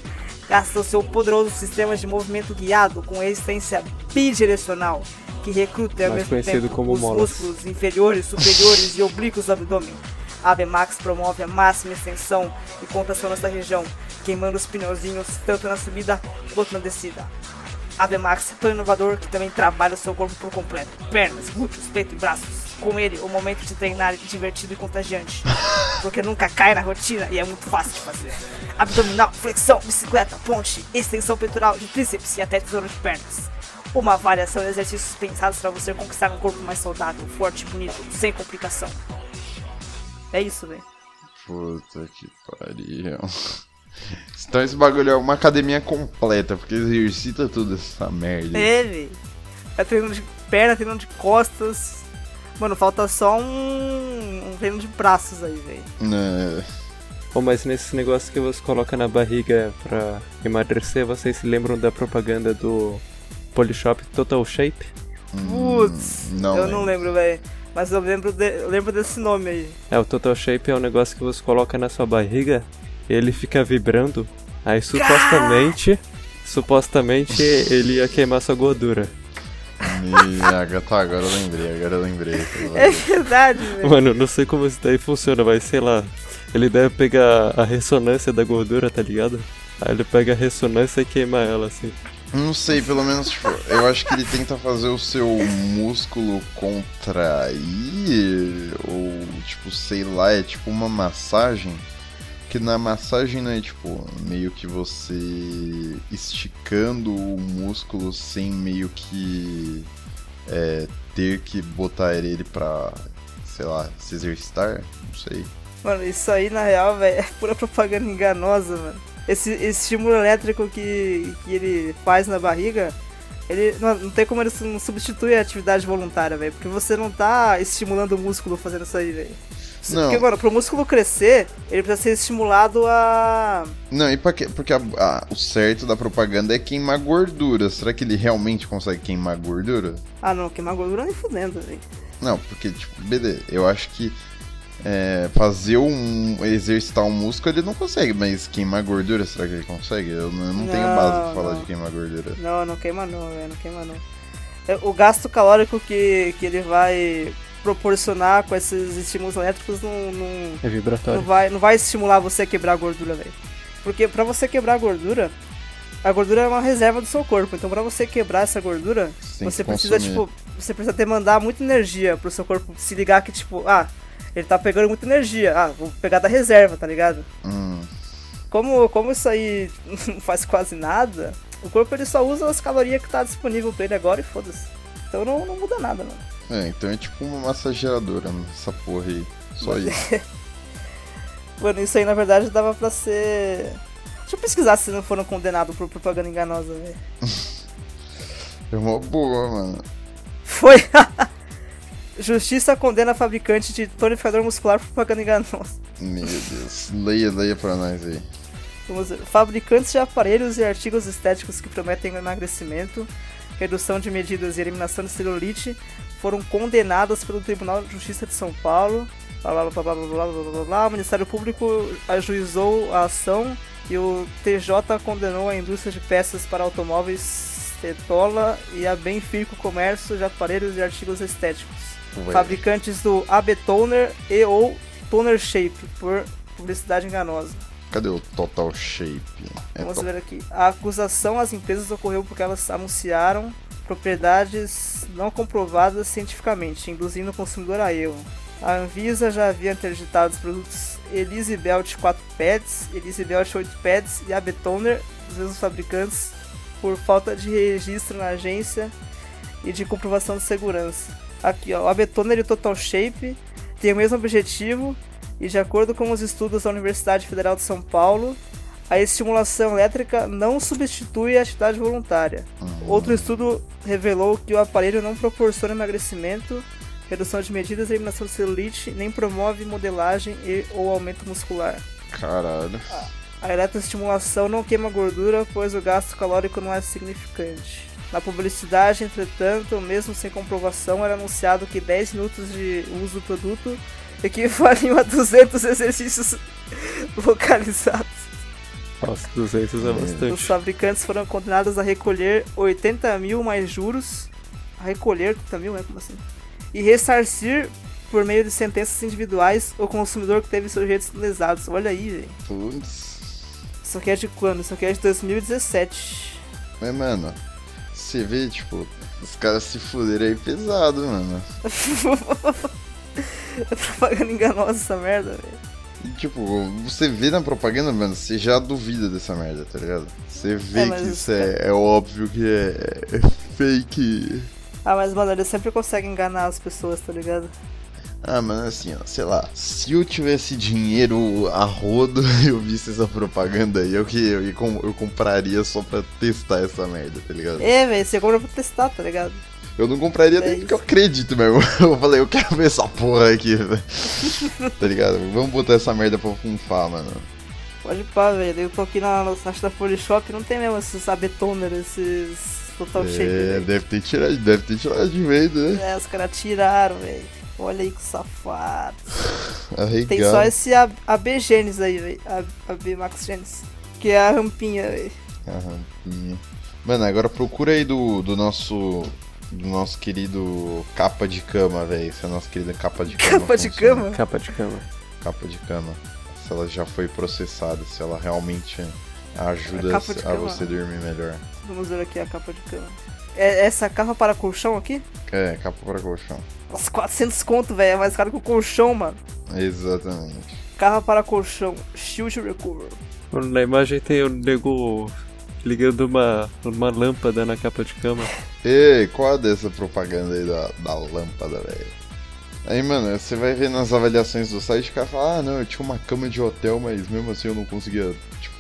Gasta o seu poderoso sistema de movimento guiado com resistência bidirecional que recruta ao mesmo tempo os molas. músculos inferiores, superiores e oblíquos do abdômen. A Avemax promove a máxima extensão e contração nessa região, queimando os pneuzinhos tanto na subida quanto na descida. A Avemax é tão inovador que também trabalha o seu corpo por completo, pernas, glúteos, peito e braços. Com ele, o momento de treinar é divertido e contagiante, porque nunca cai na rotina e é muito fácil de fazer. Abdominal, flexão, bicicleta, ponte, extensão peitoral de tríceps e até tesouro de pernas. Uma variação de exercícios pensados para você conquistar um corpo mais saudável, forte e bonito, sem complicação. É isso, velho. Puta que pariu. Então esse bagulho é uma academia completa, porque exercita tudo essa merda. aí. É. Tá treinando de perna, treinando de costas. Mano, falta só um, um treino de braços aí, velho. É, Bom, mas nesse negócio que você coloca na barriga pra emagrecer, vocês se lembram da propaganda do Polishop Total Shape? Putz, Hum, não eu não lembro, velho. Mas eu lembro, de- eu lembro desse nome aí. É, o Total Shape é um negócio que você coloca na sua barriga ele fica vibrando. Aí supostamente, supostamente ele ia queimar sua gordura. Ah, tá, agora eu lembrei, agora eu lembrei. É verdade, velho. Mano, não sei como isso daí funciona, mas sei lá. Ele deve pegar a ressonância da gordura, tá ligado? Aí ele pega a ressonância e queima ela, assim. Não sei, pelo menos, tipo, eu acho que ele tenta fazer o seu músculo contrair, ou, tipo, sei lá, é tipo uma massagem. Que na massagem, né, tipo, meio que você esticando o músculo sem meio que é, ter que botar ele pra, sei lá, se exercitar, não sei. Mano, isso aí na real, velho, é pura propaganda enganosa, mano. Esse, esse estímulo elétrico que, que ele faz na barriga, ele não, não tem como ele não substituir a atividade voluntária, velho. Porque você não tá estimulando o músculo fazendo isso aí, velho. Não. Porque, mano, pro músculo crescer, ele precisa ser estimulado a. Não, e pra quê? Porque a- a- o certo da propaganda é queimar gordura. Será que ele realmente consegue queimar gordura? Ah, não, queimar gordura nem fudendo, velho. Não, porque, tipo, beleza, eu acho que é, fazer um. exercitar um músculo ele não consegue, mas queimar gordura, será que ele consegue? Eu não, eu não tenho Não, base pra falar não. de queimar gordura. Não, não queima não, velho, não queima não. É, O gasto calórico que, que ele vai proporcionar com esses estímulos elétricos não, não, É não, vibratório. vai, não vai estimular você a quebrar a gordura, velho. Porque pra você quebrar a gordura, a gordura é uma reserva do seu corpo. Então pra você quebrar essa gordura, você precisa, consumir. tipo, você precisa demandar muita energia pro seu corpo se ligar que, tipo, ah, ele tá pegando muita energia. Ah, vou pegar da reserva, tá ligado? Hum, Como, como isso aí não faz quase nada, o corpo ele só usa as calorias que tá disponível pra ele agora e foda-se. Então não, não muda nada, mano. é, então é tipo uma massageadora, essa porra aí. Só isso. Mano, isso aí na verdade dava pra ser. Deixa eu pesquisar se não foram condenados por propaganda enganosa, velho. É uma boa, mano. Foi! Justiça condena fabricante de tonificador muscular por propaganda enganosa. Meu Deus. Leia, leia pra nós aí. Vamos ver. Fabricantes de aparelhos e artigos estéticos que prometem emagrecimento, redução de medidas e eliminação de celulite foram condenadas pelo Tribunal de Justiça de São Paulo. Blá, blá, blá, blá, blá, blá, blá, blá. O Ministério Público ajuizou a ação e o TJ condenou a indústria de peças para automóveis Tetola e a Benfica Comércio de aparelhos e artigos estéticos. Ué. Fabricantes do AB Toner e ou Toner Shape por publicidade enganosa. Cadê o Total Shape? É Vamos to- ver aqui. A acusação às empresas ocorreu porque elas anunciaram propriedades não comprovadas cientificamente, induzindo o consumidor a erro. A Anvisa já havia interditado os produtos Elise Belt 4 Pads, Elise Belt 8 Pads e AB Toner, dos mesmos fabricantes, por falta de registro na agência e de comprovação de segurança. Aqui, ó, o AB Toner Total Shape tem o mesmo objetivo e, de acordo com os estudos da Universidade Federal de São Paulo, a estimulação elétrica não substitui a atividade voluntária. Outro estudo revelou que o aparelho não proporciona emagrecimento, redução de medidas, eliminação de celulite, nem promove modelagem e ou aumento muscular. Caralho. A eletroestimulação não queima gordura, pois o gasto calórico não é significante. Na publicidade, entretanto, mesmo sem comprovação, era anunciado que 10 minutos de uso do produto equivaliam a 200 exercícios localizados. Nossa, 200 é Os bastante. fabricantes foram condenados a recolher 80 mil mais juros. A recolher 80 mil, né? Como assim? E ressarcir por meio de sentenças individuais o consumidor que teve seus direitos lesados. Olha aí, velho. Putz. Isso aqui é de quando? Isso aqui é de 2017. Mas, mano, você vê, tipo, os caras se fuderam aí pesado, mano. É propaganda enganosa essa merda, velho. E, tipo, você vê na propaganda, mano, você já duvida dessa merda, tá ligado? Você vê É, que isso é, é óbvio que é, é fake. Ah, mas mano, eles sempre conseguem enganar as pessoas, tá ligado? Ah, mano, assim, ó, sei lá, se eu tivesse dinheiro a rodo e eu visse essa propaganda aí, eu que eu, eu compraria só pra testar essa merda, tá ligado? É, velho, você compra pra testar, tá ligado? Eu não compraria É nem isso. porque eu acredito mesmo. Eu falei, eu quero ver essa porra aqui, velho. tá ligado? Vamos botar essa merda pra funfar, mano. Pode pá, velho. Eu tô aqui na, site da Polishop não tem mesmo esses abetoner, esses total shape, É, deve ter tirado, deve ter tirado de venda, né? É, os caras tiraram, velho. Olha aí que safado. Arregado. Tem só esse A- AB Genes aí, velho. AB Max Genes. Que é a rampinha, velho. A rampinha. Mano, agora procura aí do, do nosso. Do nosso querido capa de cama, velho. Se a nossa querida capa de cama. Capa de funciona. cama? Capa de cama. Capa de cama. Se ela já foi processada, se ela realmente ajuda A de a cama. você dormir melhor. Vamos ver aqui a capa de cama. É essa capa para colchão aqui? É, capa para colchão. Nossa, 400 conto, velho. É mais caro que o colchão, mano. Exatamente. Capa para colchão. Shield Recover. Mano, Na imagem tem o nego ligando uma, uma lâmpada na capa de cama. Ei, qual é dessa propaganda aí da, da lâmpada, velho? Aí, mano, você vai ver nas avaliações do site, o cara fala, ah, não, eu tinha uma cama de hotel, mas mesmo assim eu não conseguia, tipo,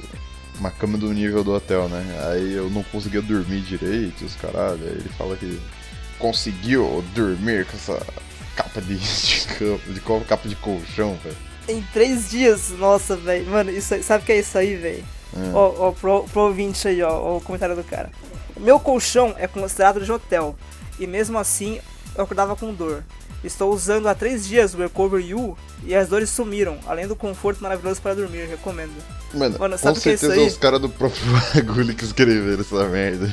uma cama do nível do hotel, né? Aí eu não conseguia dormir direito, os caralho. Aí ele fala que conseguiu dormir com essa capa de, de cama, de qual capa de colchão, velho. Em três dias, nossa, velho. Mano, isso aí- sabe o que é isso aí, velho? É. Ó, ó, pro, pro ouvinte aí, ó, o comentário do cara. Meu colchão é considerado de hotel, e mesmo assim eu acordava com dor. Estou usando há três dias o Recover U e as dores sumiram, além do conforto maravilhoso para dormir, recomendo. Mano, Mano, com sabe o que é isso certeza aí? os caras do próprio bagulho que escreveram essa merda.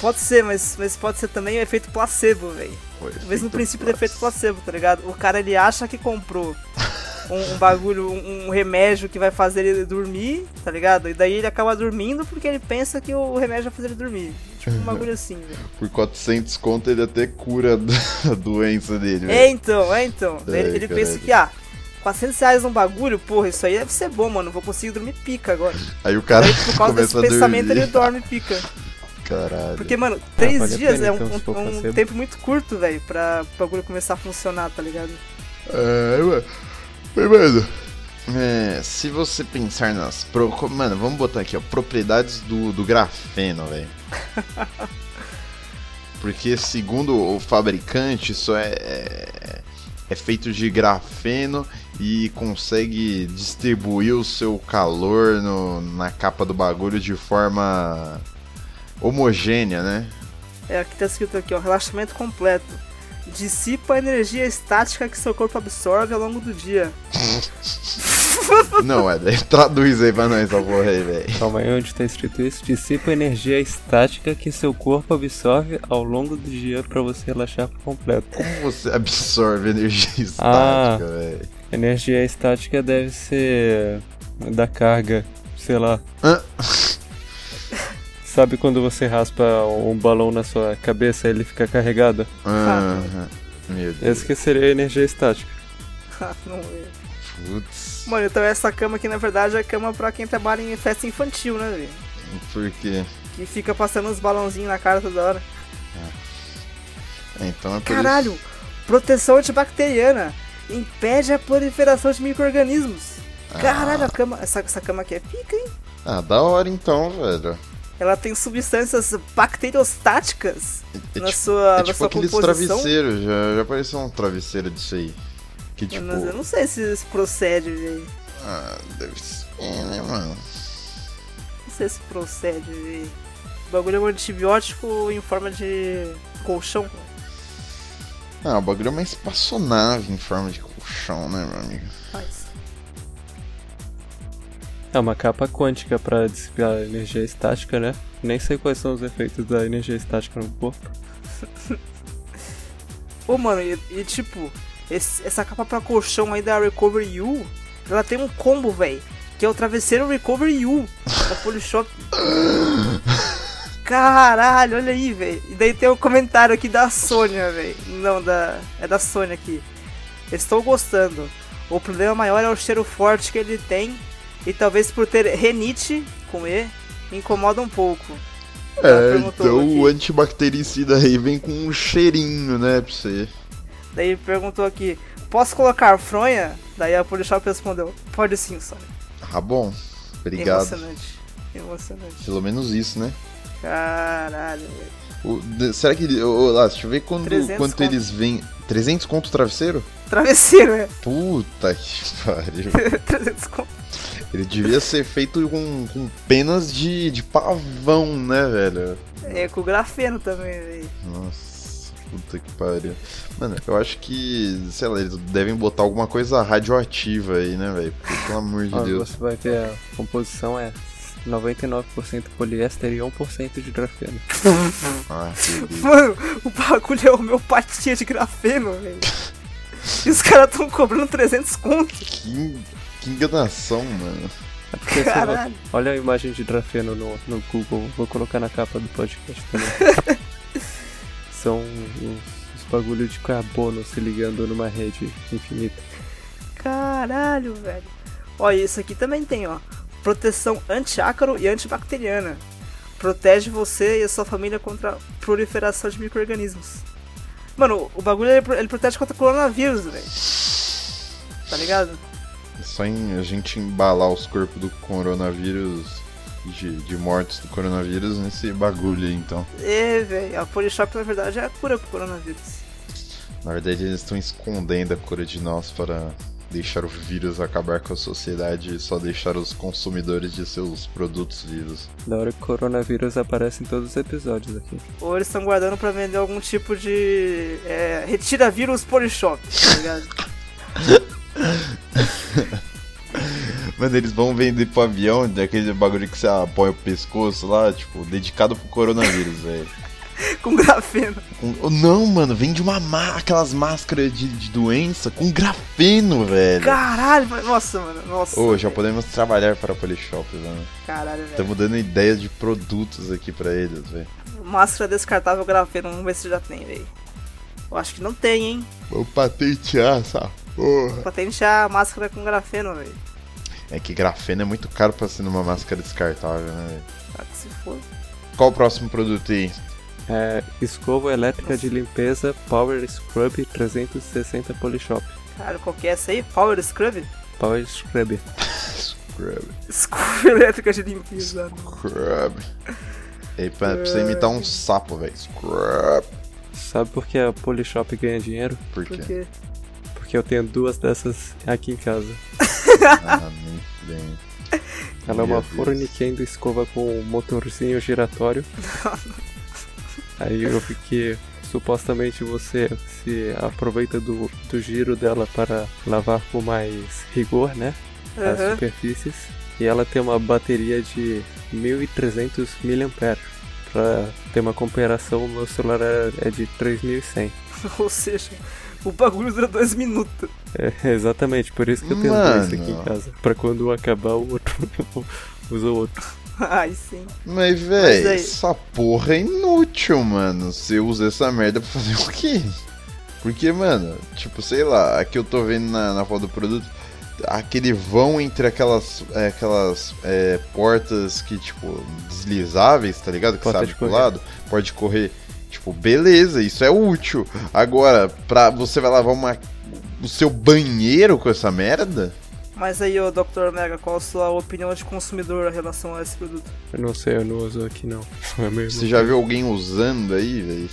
Pode ser, mas, mas pode ser também o efeito placebo, velho. O mesmo princípio do pra- efeito placebo, tá ligado? O cara ele acha que comprou um, um bagulho, um, um remédio que vai fazer ele dormir, tá ligado? E daí ele acaba dormindo porque ele pensa que o remédio vai fazer ele dormir. Tipo um bagulho assim, velho. Por 400 conto ele até cura a doença dele, É velho. então, é então. Ai, ele ele pensa que, ah, 400 reais num bagulho, porra, isso aí deve ser bom, mano. Vou conseguir dormir pica agora. Aí o cara Aí por causa desse pensamento dormir. ele dorme pica. Caralho. Porque, mano, três vale a dias é um, então, um- um placebo. tempo muito curto, velho, pra o bagulho começar a funcionar, tá ligado? É, mano. Mas, mano. É, se você pensar nas. Pro... Mano, vamos botar aqui, ó. Propriedades do, do grafeno, velho. Porque, segundo o fabricante, isso é, é. é feito de grafeno e consegue distribuir o seu calor no, na capa do bagulho de forma homogênea, né? É, aqui tá escrito aqui, ó, relaxamento completo. Dissipa a energia estática que seu corpo absorve ao longo do dia. Não, é, traduz aí pra nós essa porra aí, velho. Calma aí, onde tá escrito isso? Dissipa a energia estática que seu corpo absorve ao longo do dia pra você relaxar por completo. Como você absorve energia Ah. estática, velho? Energia estática deve ser da carga, sei lá. Hã? Sabe quando você raspa um balão na sua cabeça e ele fica carregado? Ah, meu Deus. Essa que seria a energia estática. Não é. Putz. Mano, então essa cama aqui, na verdade, é cama pra quem trabalha em festa infantil, né, velho? Por quê? Que fica passando uns balãozinhos na cara toda hora. Então é por Caralho, isso. proteção antibacteriana. Impede a proliferação de micro-organismos. Caralho, a cama, essa, essa cama aqui é pica, hein? Ah, da hora então, velho. Ela tem substâncias bacteriostáticas É, na tipo, sua, é na tipo sua aqueles composição. travesseiros, já, já apareceu um travesseiro disso aí. Que tipo. Mas eu não sei se isso procede, velho. Ah, deve ser, né, mano? Não sei se procede, velho. O bagulho é um antibiótico em forma de colchão. Ah, o bagulho é uma espaçonave em forma de colchão, né, meu amigo? Faz. É uma capa quântica pra dissipar energia estática, né? Nem sei quais são os efeitos da energia estática no corpo. Ô, mano, e, e tipo, esse- essa capa pra colchão aí da Recovery U, ela tem um combo, velho. Que é o travesseiro Recovery U da Polishop. Caralho, olha aí, velho. E daí tem o comentário aqui da Sônia, velho. Não, da. É da Sônia aqui. Estou gostando. O problema maior é o cheiro forte que ele tem. E talvez por ter renite, com E, incomoda um pouco. É, então aqui. o antibactericida aí vem com um cheirinho, né, pra você. Daí perguntou aqui, posso colocar fronha? Daí a Polishop respondeu, pode sim, Sônia. Ah, bom. Obrigado. Emocionante. Emocionante. Pelo menos isso, né? Caralho, velho. O- de- será que. ele- Ô, lá, deixa eu ver quando, 300 quanto conto. eles vêm. 300 conto travesseiro? Travesseiro, é. Puta que pariu. 300 conto. Ele devia ser feito com, com penas de, de pavão, né, velho? É, com grafeno também, velho. Nossa, puta que pariu. Mano, eu acho que, sei lá, eles devem botar alguma coisa radioativa aí, né, velho? Pelo amor de Ó, Deus. você vai ver a composição é 99% poliéster e 1% de grafeno. Ah. Mano, o bagulho é homeopatia de grafeno, velho. E os caras tão cobrando 300 conto. que, que enganação, mano. É vai- Caralho. Olha a imagem de grafeno no, no Google, vou colocar na capa do podcast também. São uns, uns bagulho de carbono se ligando numa rede infinita. Caralho, velho. E isso aqui também tem, ó. Proteção antiácaro e antibacteriana. Protege você e a sua família contra a proliferação de micro-organismos. Mano, o bagulho ele, ele protege contra coronavírus, velho. Tá ligado? É só em a gente embalar os corpos do coronavírus, de, de mortos do coronavírus, nesse bagulho aí, então. É, velho. A Polishop, na verdade, é a cura pro coronavírus. Na verdade, eles estão escondendo a cura de nós para deixar o vírus acabar com a sociedade e só deixar os consumidores de seus produtos vivos. Da hora que o coronavírus aparece em todos os episódios aqui. Ou eles estão guardando pra vender algum tipo de. É, retira vírus Polishop, tá ligado? Mano, eles vão vender pro avião daquele bagulho que você apoia o pescoço lá, tipo, dedicado pro coronavírus, velho. Com grafeno. Com- oh, Não, mano, vende uma má- aquelas máscaras de, de doença com grafeno, velho. Caralho, nossa, mano. Nossa. Ô, já podemos trabalhar para a Polishop, mano. Caralho, velho. Estamos dando ideias de produtos aqui pra eles, velho. Máscara descartável grafeno, vamos ver se já tem, velho. Eu acho que não tem, hein? Vou patentear essa porra. Patentear a máscara com grafeno, velho. É que grafeno é muito caro pra ser numa máscara descartável, né, velho? Ah, que se for. Qual o próximo produto aí? É, escova elétrica de limpeza Power Scrub 360 Polishop. Caralho, qual que é essa aí? Power Scrub? Power Scrub. Scrub. Escova elétrica de limpeza. Scrub. Pra, pra você imitar um sapo, velho. Scrub. Sabe por que a Polishop ganha dinheiro? Por quê? Porque. Porque eu tenho duas dessas aqui em casa. Ah, nem bem. Ela é uma Meu Deus. forniquendo escova com um motorzinho giratório. Aí eu vi que supostamente você se aproveita do, do giro dela para lavar com mais rigor, né? As superfícies. E ela tem uma bateria de 1300 mAh. Pra ter uma comparação, o meu celular é é de 3100. Ou seja, o bagulho dura dois minutos. É, exatamente, por isso que eu tenho dois aqui em casa. Pra quando acabar o outro, eu uso o outro. Ai, sim. Mas, velho, aí- essa porra é inútil, mano. Você usa essa merda pra fazer o quê? Porque, mano, tipo, sei lá, aqui eu tô vendo na, na foto do produto, aquele vão entre aquelas, é, aquelas é, portas que, tipo, deslizáveis, tá ligado? Que Porta sabe de pro lado, pode correr. Tipo, beleza, isso é útil. Agora, pra você vai lavar uma, o seu banheiro com essa merda? Mas aí, ô Dr. Mega, qual a sua opinião de consumidor em relação a esse produto? Eu não sei, eu não uso aqui não. É Você já viu alguém usando aí, velho?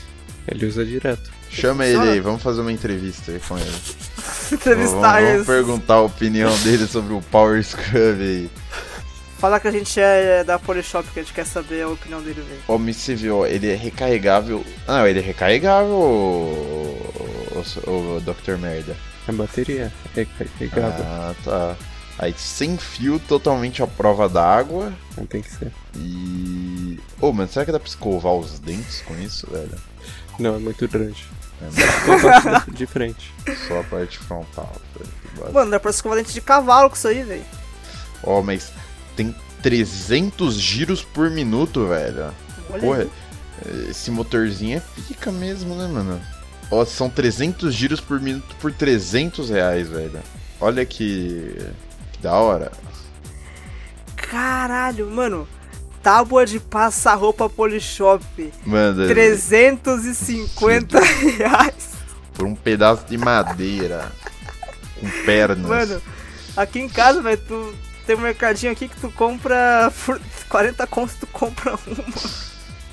Ele usa direto. Chama ele aí, vamos fazer uma entrevista aí com ele. Entrevistar vamos, vamos perguntar a opinião dele sobre o Power Scrub aí. Falar que a gente é da Polishop, que a gente quer saber a opinião dele, velho. Viu, ó, ele é recarregável. Ah, não, ele é recarregável, o, o, o Dr. Merda. É bateria. É carregável. Ah, tá. Aí sem fio, totalmente à prova d'água. Não tem que ser. E. Ô, mano, será que dá pra escovar os dentes com isso, velho? Não, é muito grande. É, faço de frente. só a parte frontal. velho. Mano, dá pra escovar dente de cavalo com isso aí, velho. Ó, mas tem 300 giros por minuto, velho. Olha Porra, esse motorzinho é pica mesmo, né, mano? Ó, são 300 giros por minuto por 300 reais, velho. Olha que, que da hora. Caralho, mano. Tábua de passar roupa Polishop. Mano, 350 reais. por um pedaço de madeira com pernas. Mano, aqui em casa, velho, tu tem um mercadinho aqui que tu compra por 40 contos, tu compra uma.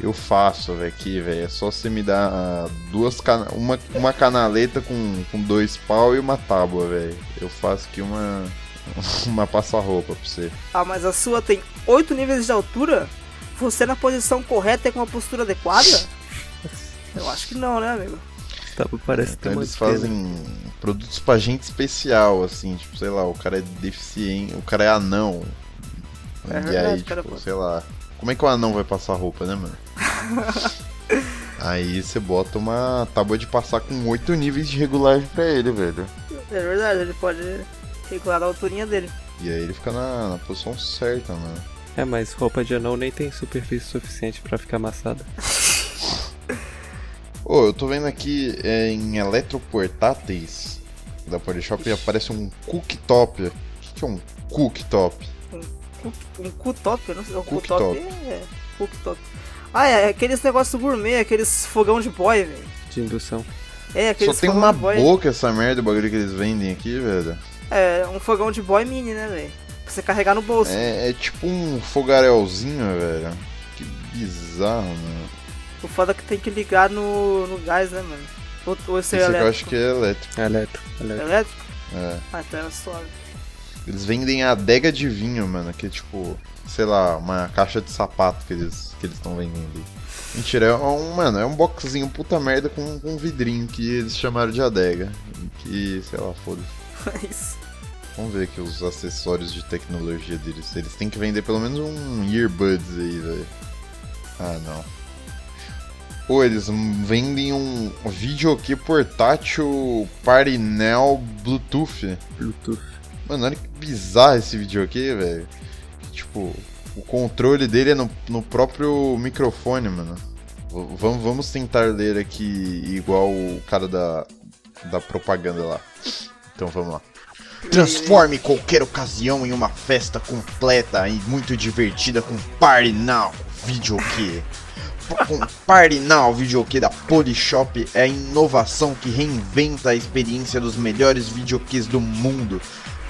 Eu faço, velho, aqui, velho. É só você me dar ah, duas cana uma, uma canaleta com, com dois pau e uma tábua, velho. Eu faço aqui uma uma passa-roupa pra você. Ah, mas a sua tem 8 níveis de altura? Você na posição correta e com uma postura adequada? Eu acho que não, né, amigo? Tá, parece ter Então eles fazem produtos pra gente especial, assim, tipo, sei lá, o cara é deficiente, o cara é anão. É e verdade, aí, cara, tipo, pô. sei lá. Como é que o anão vai passar roupa, né, mano? aí você bota uma tábua de passar com oito níveis de regulagem pra ele, velho. É verdade, ele pode regular a alturinha dele. E aí ele fica na, na posição certa, mano. É, mas roupa de anão nem tem superfície suficiente pra ficar amassada. Ô, eu tô vendo aqui é, em eletroportáteis da Polishop e aparece um cooktop. O que, que é um cooktop? Cook- Um cooktop, eu não sei. Cooktop. cooktop é. Cooktop. Ah, é aqueles negócios gourmet, aqueles fogão de boy, velho. De indução. É, Só aqueles tem fogão uma de boy. boca essa merda, o bagulho que eles vendem aqui, velho. É, um fogão de boy mini, né, velho? Pra você carregar no bolso. É, é tipo um fogarelzinho, velho. Que bizarro, mano. O foda é que tem que ligar no, no gás, né, mano? Ou, ou esse Esse é aqui eu elétrico? acho que é elétrico. É elétrico. elétrico. Elétrico? É. Ah, então é suave. Eles vendem a adega de vinho, mano, que é tipo, sei lá, uma caixa de sapato que eles que eles estão vendendo aí. Mentira, é um, mano, é um boxzinho puta merda com, com um vidrinho que eles chamaram de adega. Que, sei lá, foda É isso. Vamos ver aqui os acessórios de tecnologia deles. Eles têm que vender pelo menos um earbuds aí, velho. Ah, não. Pô, eles vendem um videokey portátil Parinel Bluetooth. Bluetooth. Mano, olha que bizarro esse videokey, velho. Tipo, o controle dele é no, no próprio microfone, mano. V- vamos, vamos tentar ler aqui igual o cara da, da propaganda lá. Então vamos lá. Transforme qualquer ocasião em uma festa completa e muito divertida com Party Now Videokey. Com Party Now Videokey da Polishop é a inovação que reinventa a experiência dos melhores videokeys do mundo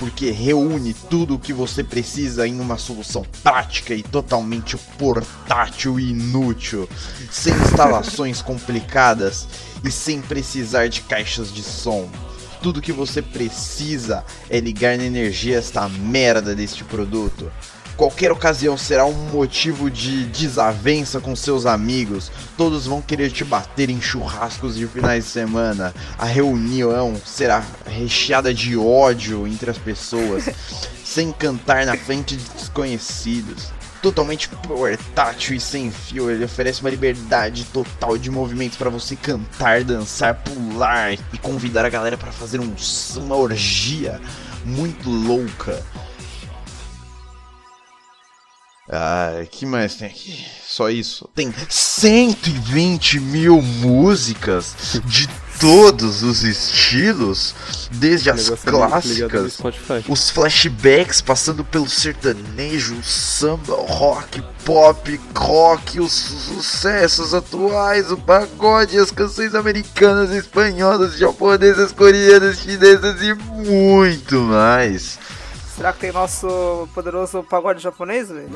porque reúne tudo o que você precisa em uma solução prática e totalmente portátil e inútil, sem instalações complicadas e sem precisar de caixas de som. Tudo que você precisa é ligar na energia esta merda deste produto. Qualquer ocasião será um motivo de desavença com seus amigos. Todos vão querer te bater em churrascos de finais de semana. A reunião será recheada de ódio entre as pessoas, sem cantar na frente de desconhecidos. Totalmente portátil e sem fio, ele oferece uma liberdade total de movimentos para você cantar, dançar, pular e convidar a galera para fazer um, uma orgia muito louca. Ah, que mais tem aqui? Só isso. Tem 120 mil músicas de todos os estilos, desde as é clássicas, os flashbacks, passando pelo sertanejo, o samba, o rock, pop, rock, os sucessos atuais, o pagode, as canções americanas, espanholas, japonesas, coreanas, chinesas e muito mais. Será que tem nosso poderoso pagode japonês, velho?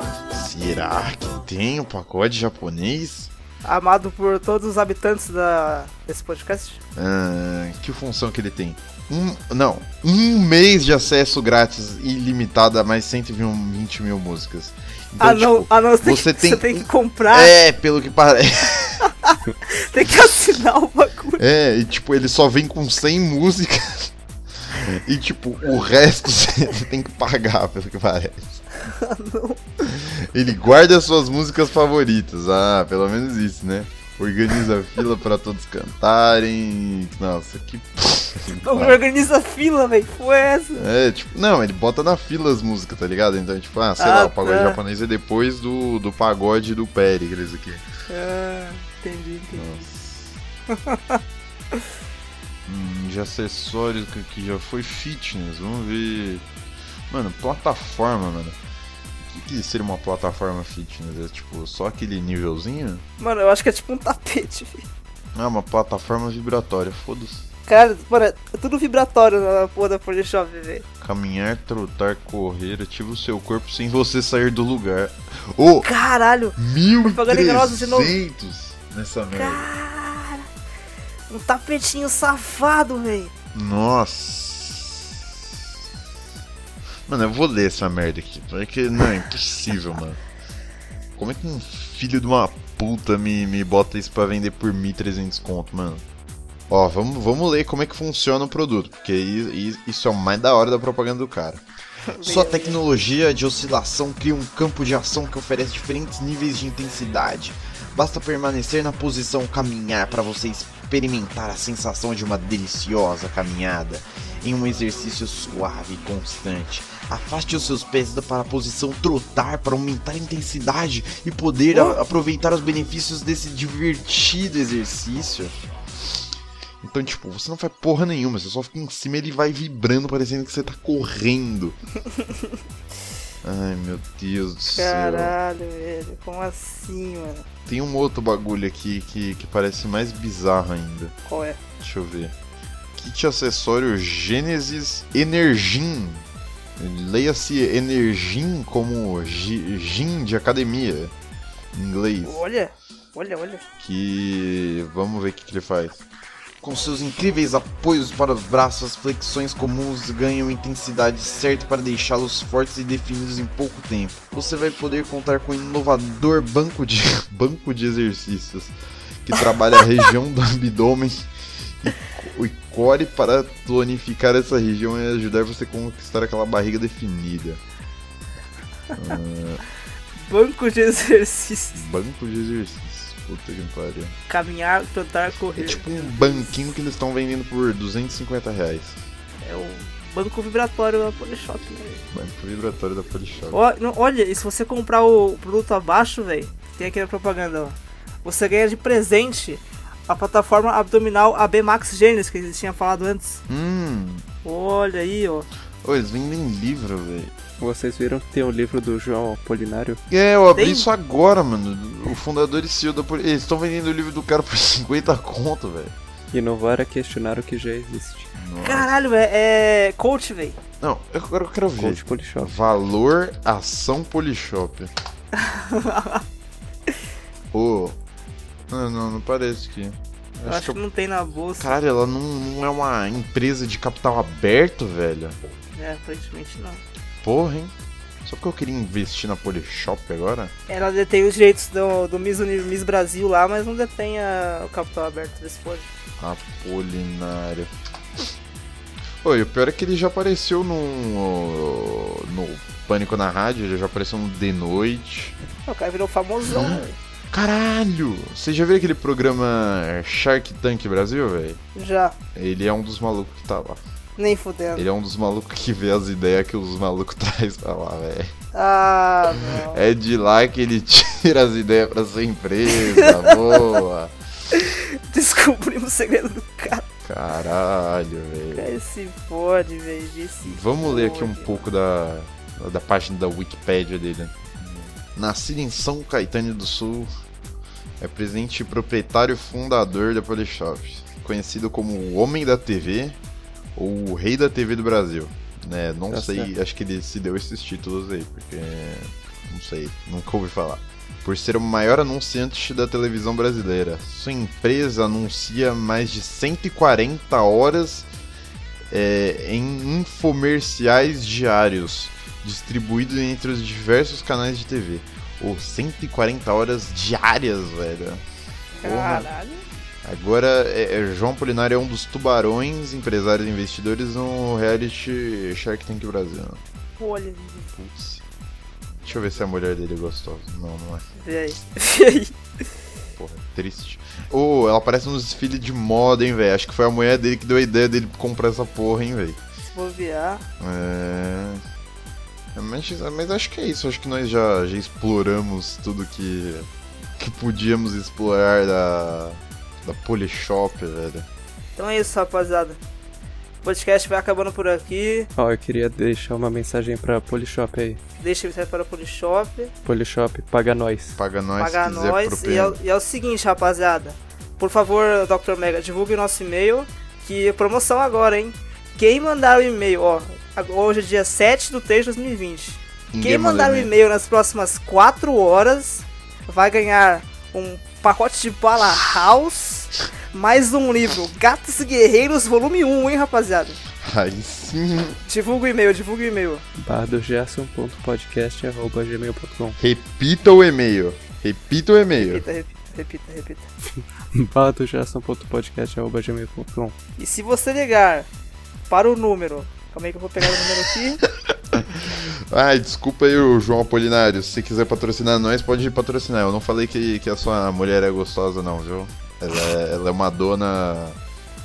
Será que tem o pagode japonês? Amado por todos os habitantes da, desse podcast? Ah, que função que ele tem? Um, não, um mês de acesso grátis ilimitado a mais 120 mil músicas. Então, ah, não, tipo, ah, não, você, tem, você que, tem- você tem que comprar, É, pelo que parece. tem que assinar o bagulho. É, e tipo, ele só vem com 100 músicas. E tipo, o resto você tem que pagar, pelo que parece. Ele guarda suas músicas favoritas. Ah, pelo menos isso, né? Organiza a fila pra todos cantarem. Nossa, que. Organiza a fila, velho. Foi essa. É, tipo, não, ele bota na fila as músicas, tá ligado? Então, tipo, ah, sei Ah, lá, o pagode tá. japonês é depois do, do pagode do Péricles aqui. Ah, entendi, entendi. Nossa. hum, de acessórios que aqui já foi fitness, vamos ver. Mano, plataforma, mano. O que, que seria uma plataforma fitness? É tipo só aquele nívelzinho? Mano, eu acho que é tipo um tapete, velho. Ah, uma plataforma vibratória, foda-se. Cara, mano, é tudo vibratório na porra da Polishop, velho. Caminhar, trotar, correr, ativa o seu corpo sem você sair do lugar. Ô, Caralho, Propaganda enganosa de novo. 1300 nessa merda. cara. Um tapetinho safado, velho. Nossa. Mano, eu vou ler essa merda aqui. Porque não, é impossível, mano. Como é que um filho de uma puta me, me bota isso pra vender por 1.300 conto, mano? Ó, vamos, vamos ler como é que funciona o produto, porque isso é o mais da hora da propaganda do cara. Sua tecnologia de oscilação cria um campo de ação que oferece diferentes níveis de intensidade. Basta permanecer na posição caminhar para você experimentar a sensação de uma deliciosa caminhada em um exercício suave e constante. Afaste os seus pés para a posição trotar para aumentar a intensidade e poder a- aproveitar os benefícios desse divertido exercício. Então, tipo, você não faz porra nenhuma, você só fica em cima e ele vai vibrando, parecendo que você tá correndo. Ai, meu Deus do céu. Caralho, velho. Como assim, mano? Tem um outro bagulho aqui que, que parece mais bizarro ainda. Qual é? Deixa eu ver. Kit acessório Genesis Energin. Leia-se Energin como gi- gin de academia. Em inglês. Olha, olha, olha. que vamos ver o que, que ele faz. Com seus incríveis apoios para os braços, as flexões comuns ganham intensidade certa para deixá-los fortes e definidos em pouco tempo. Você vai poder contar com um inovador banco de banco de exercícios que trabalha a região do abdômen e, e core para tonificar essa região e ajudar você a conquistar aquela barriga definida. Banco de exercícios. Banco de exercícios. Puta que pariu. Caminhar, trotar, É correr. tipo um banquinho que eles estão vendendo por 250 reais. É o banco vibratório da Polishop, né? Banco vibratório da Polishop. Olha, e se você comprar o produto abaixo, velho, tem aqui na propaganda, ó. Você ganha de presente a plataforma abdominal AB Max Gênesis, que eles tinham falado antes. Hum. Olha aí, ó. Ô, eles vendem livro, velho. Vocês viram que tem o livro do João Apolinário? É, eu abri Tem? isso agora, mano. O fundador e CEO da Polishop. Eles estão vendendo o livro do cara por 50 conto, velho. Inovar é questionar o que já existe. Nossa. Caralho, velho, é coach, velho. Não, eu- agora eu quero ver. Coach Polishop. Valor ação Polishop. Ô. Não, não, não parece que. Eu acho que não tem na bolsa. Caralho, ela não, não é uma empresa de capital aberto, velho. É, aparentemente não. Porra, hein? Só porque eu queria investir na Polishop agora? Ela detém os direitos do, do Miss, Miss Brasil lá, mas não detém a- o capital aberto desse pod. Apolinário. Oi, o pior é que ele já apareceu no. no Pânico na Rádio, ele já apareceu no The Noite. O cara virou famosão, velho. Caralho! Você já viu aquele programa Shark Tank Brasil, velho? Já. Ele é um dos malucos que tá lá. Nem fudendo. Ele é um dos malucos que vê as ideias que os malucos traz pra lá, velho. Ah, não. É de lá que ele tira as ideias pra sua empresa, boa. Descobrimos o segredo do cara. Caralho, velho. Vê se pode, velho. Vamos ler aqui um pouco da, da página da Wikipédia dele. Nascido em São Caetano do Sul, é presidente e proprietário fundador da Polishop, conhecido como o Homem da TV ou o Rei da TV do Brasil. Né, não Tá sei, certo. acho que ele se deu esses títulos aí, porque não sei, nunca ouvi falar. Por ser o maior anunciante da televisão brasileira. Sua empresa anuncia mais de 140 horas é, em infomerciais diários, distribuídos entre os diversos canais de TV. Ou 140 horas diárias, velho. Porra. Agora, é, é, João Polinário é um dos tubarões, empresários e investidores no reality Shark Tank Brasil. Olha, Putz. Deixa eu ver se a mulher dele é gostosa. Não, não é. vê aí. Vê aí. Porra, triste. Ô, ela aparece nos desfiles de moda, hein, velho. Acho que foi a mulher dele que deu a ideia dele comprar essa porra, hein, velho. Bobear. É... é, Mas, mas acho que é isso. Acho que nós já, já exploramos tudo que, que podíamos explorar da, da Polishop, velho. Então é isso, rapaziada. O podcast vai acabando por aqui. Ó, eu queria deixar uma mensagem pra Polishop aí. Deixa eu para o Polishop. Polishop, paga nós. Paga nós quiser nós. E é, o- e é o seguinte, rapaziada. Por favor, Dr. Mega, divulgue nosso e-mail. Que promoção agora, hein? Quem mandar o e-mail, ó. Hoje é dia 7 de 3 de 2020. Ninguém Quem manda mandar o e-mail nas próximas 4 horas vai ganhar um pacote de bala house. Mais um livro, Gatos Guerreiros, volume 1, hein, rapaziada? Aí sim. Divulga o e-mail, divulga o e-mail. bardogerson.podcast.gmail.com Repita o e-mail. Repita o e-mail. Repita, repita, repita, repita. bardogerson.podcast.gmail.com E se você ligar para o número. Calma aí que eu vou pegar o número aqui. Ai, desculpa aí, o João Apolinário. Se quiser patrocinar nós, pode patrocinar. Eu não falei que, que a sua mulher é gostosa, não, viu? Ela é, ela é uma dona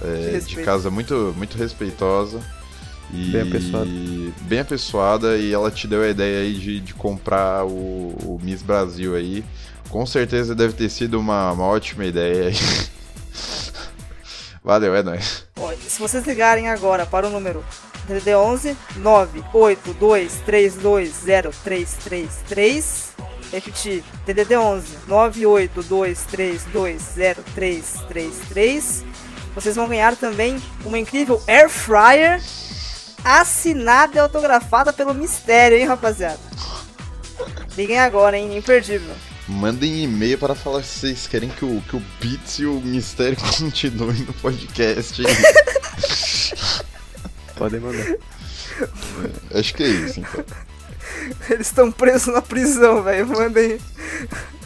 é, De casa muito, muito respeitosa. E Bem apessoada. Bem apessoada. E ela te deu a ideia aí de, de comprar o, o Miss Brasil aí. Com certeza deve ter sido uma, uma ótima ideia aí. Valeu, é nóis. Se vocês ligarem agora para o número DDD 11 982320333, repetir, DDD 11 982320333, vocês vão ganhar também uma incrível Air Fryer assinada e autografada pelo Mistério, hein, rapaziada? Liguem agora, hein, imperdível. Mandem e-mail para falar se vocês querem que o, que o Beats e o Mistério continuem no podcast. Podem mandar. Acho que é isso, então. Eles estão presos na prisão, velho. Mandem,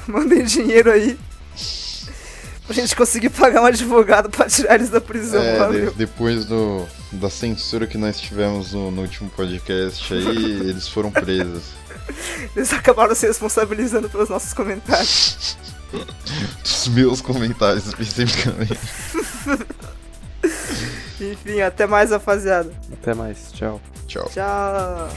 mandem dinheiro aí. Pra gente conseguir pagar um advogado pra tirar eles da prisão, É, valeu. de- depois do, da censura que nós tivemos no, no último podcast aí, eles foram presos. Eles acabaram se responsabilizando pelos nossos comentários. Dos meus comentários, especificamente. Enfim, até mais, rapaziada. Até mais. Tchau. Tchau. Tchau.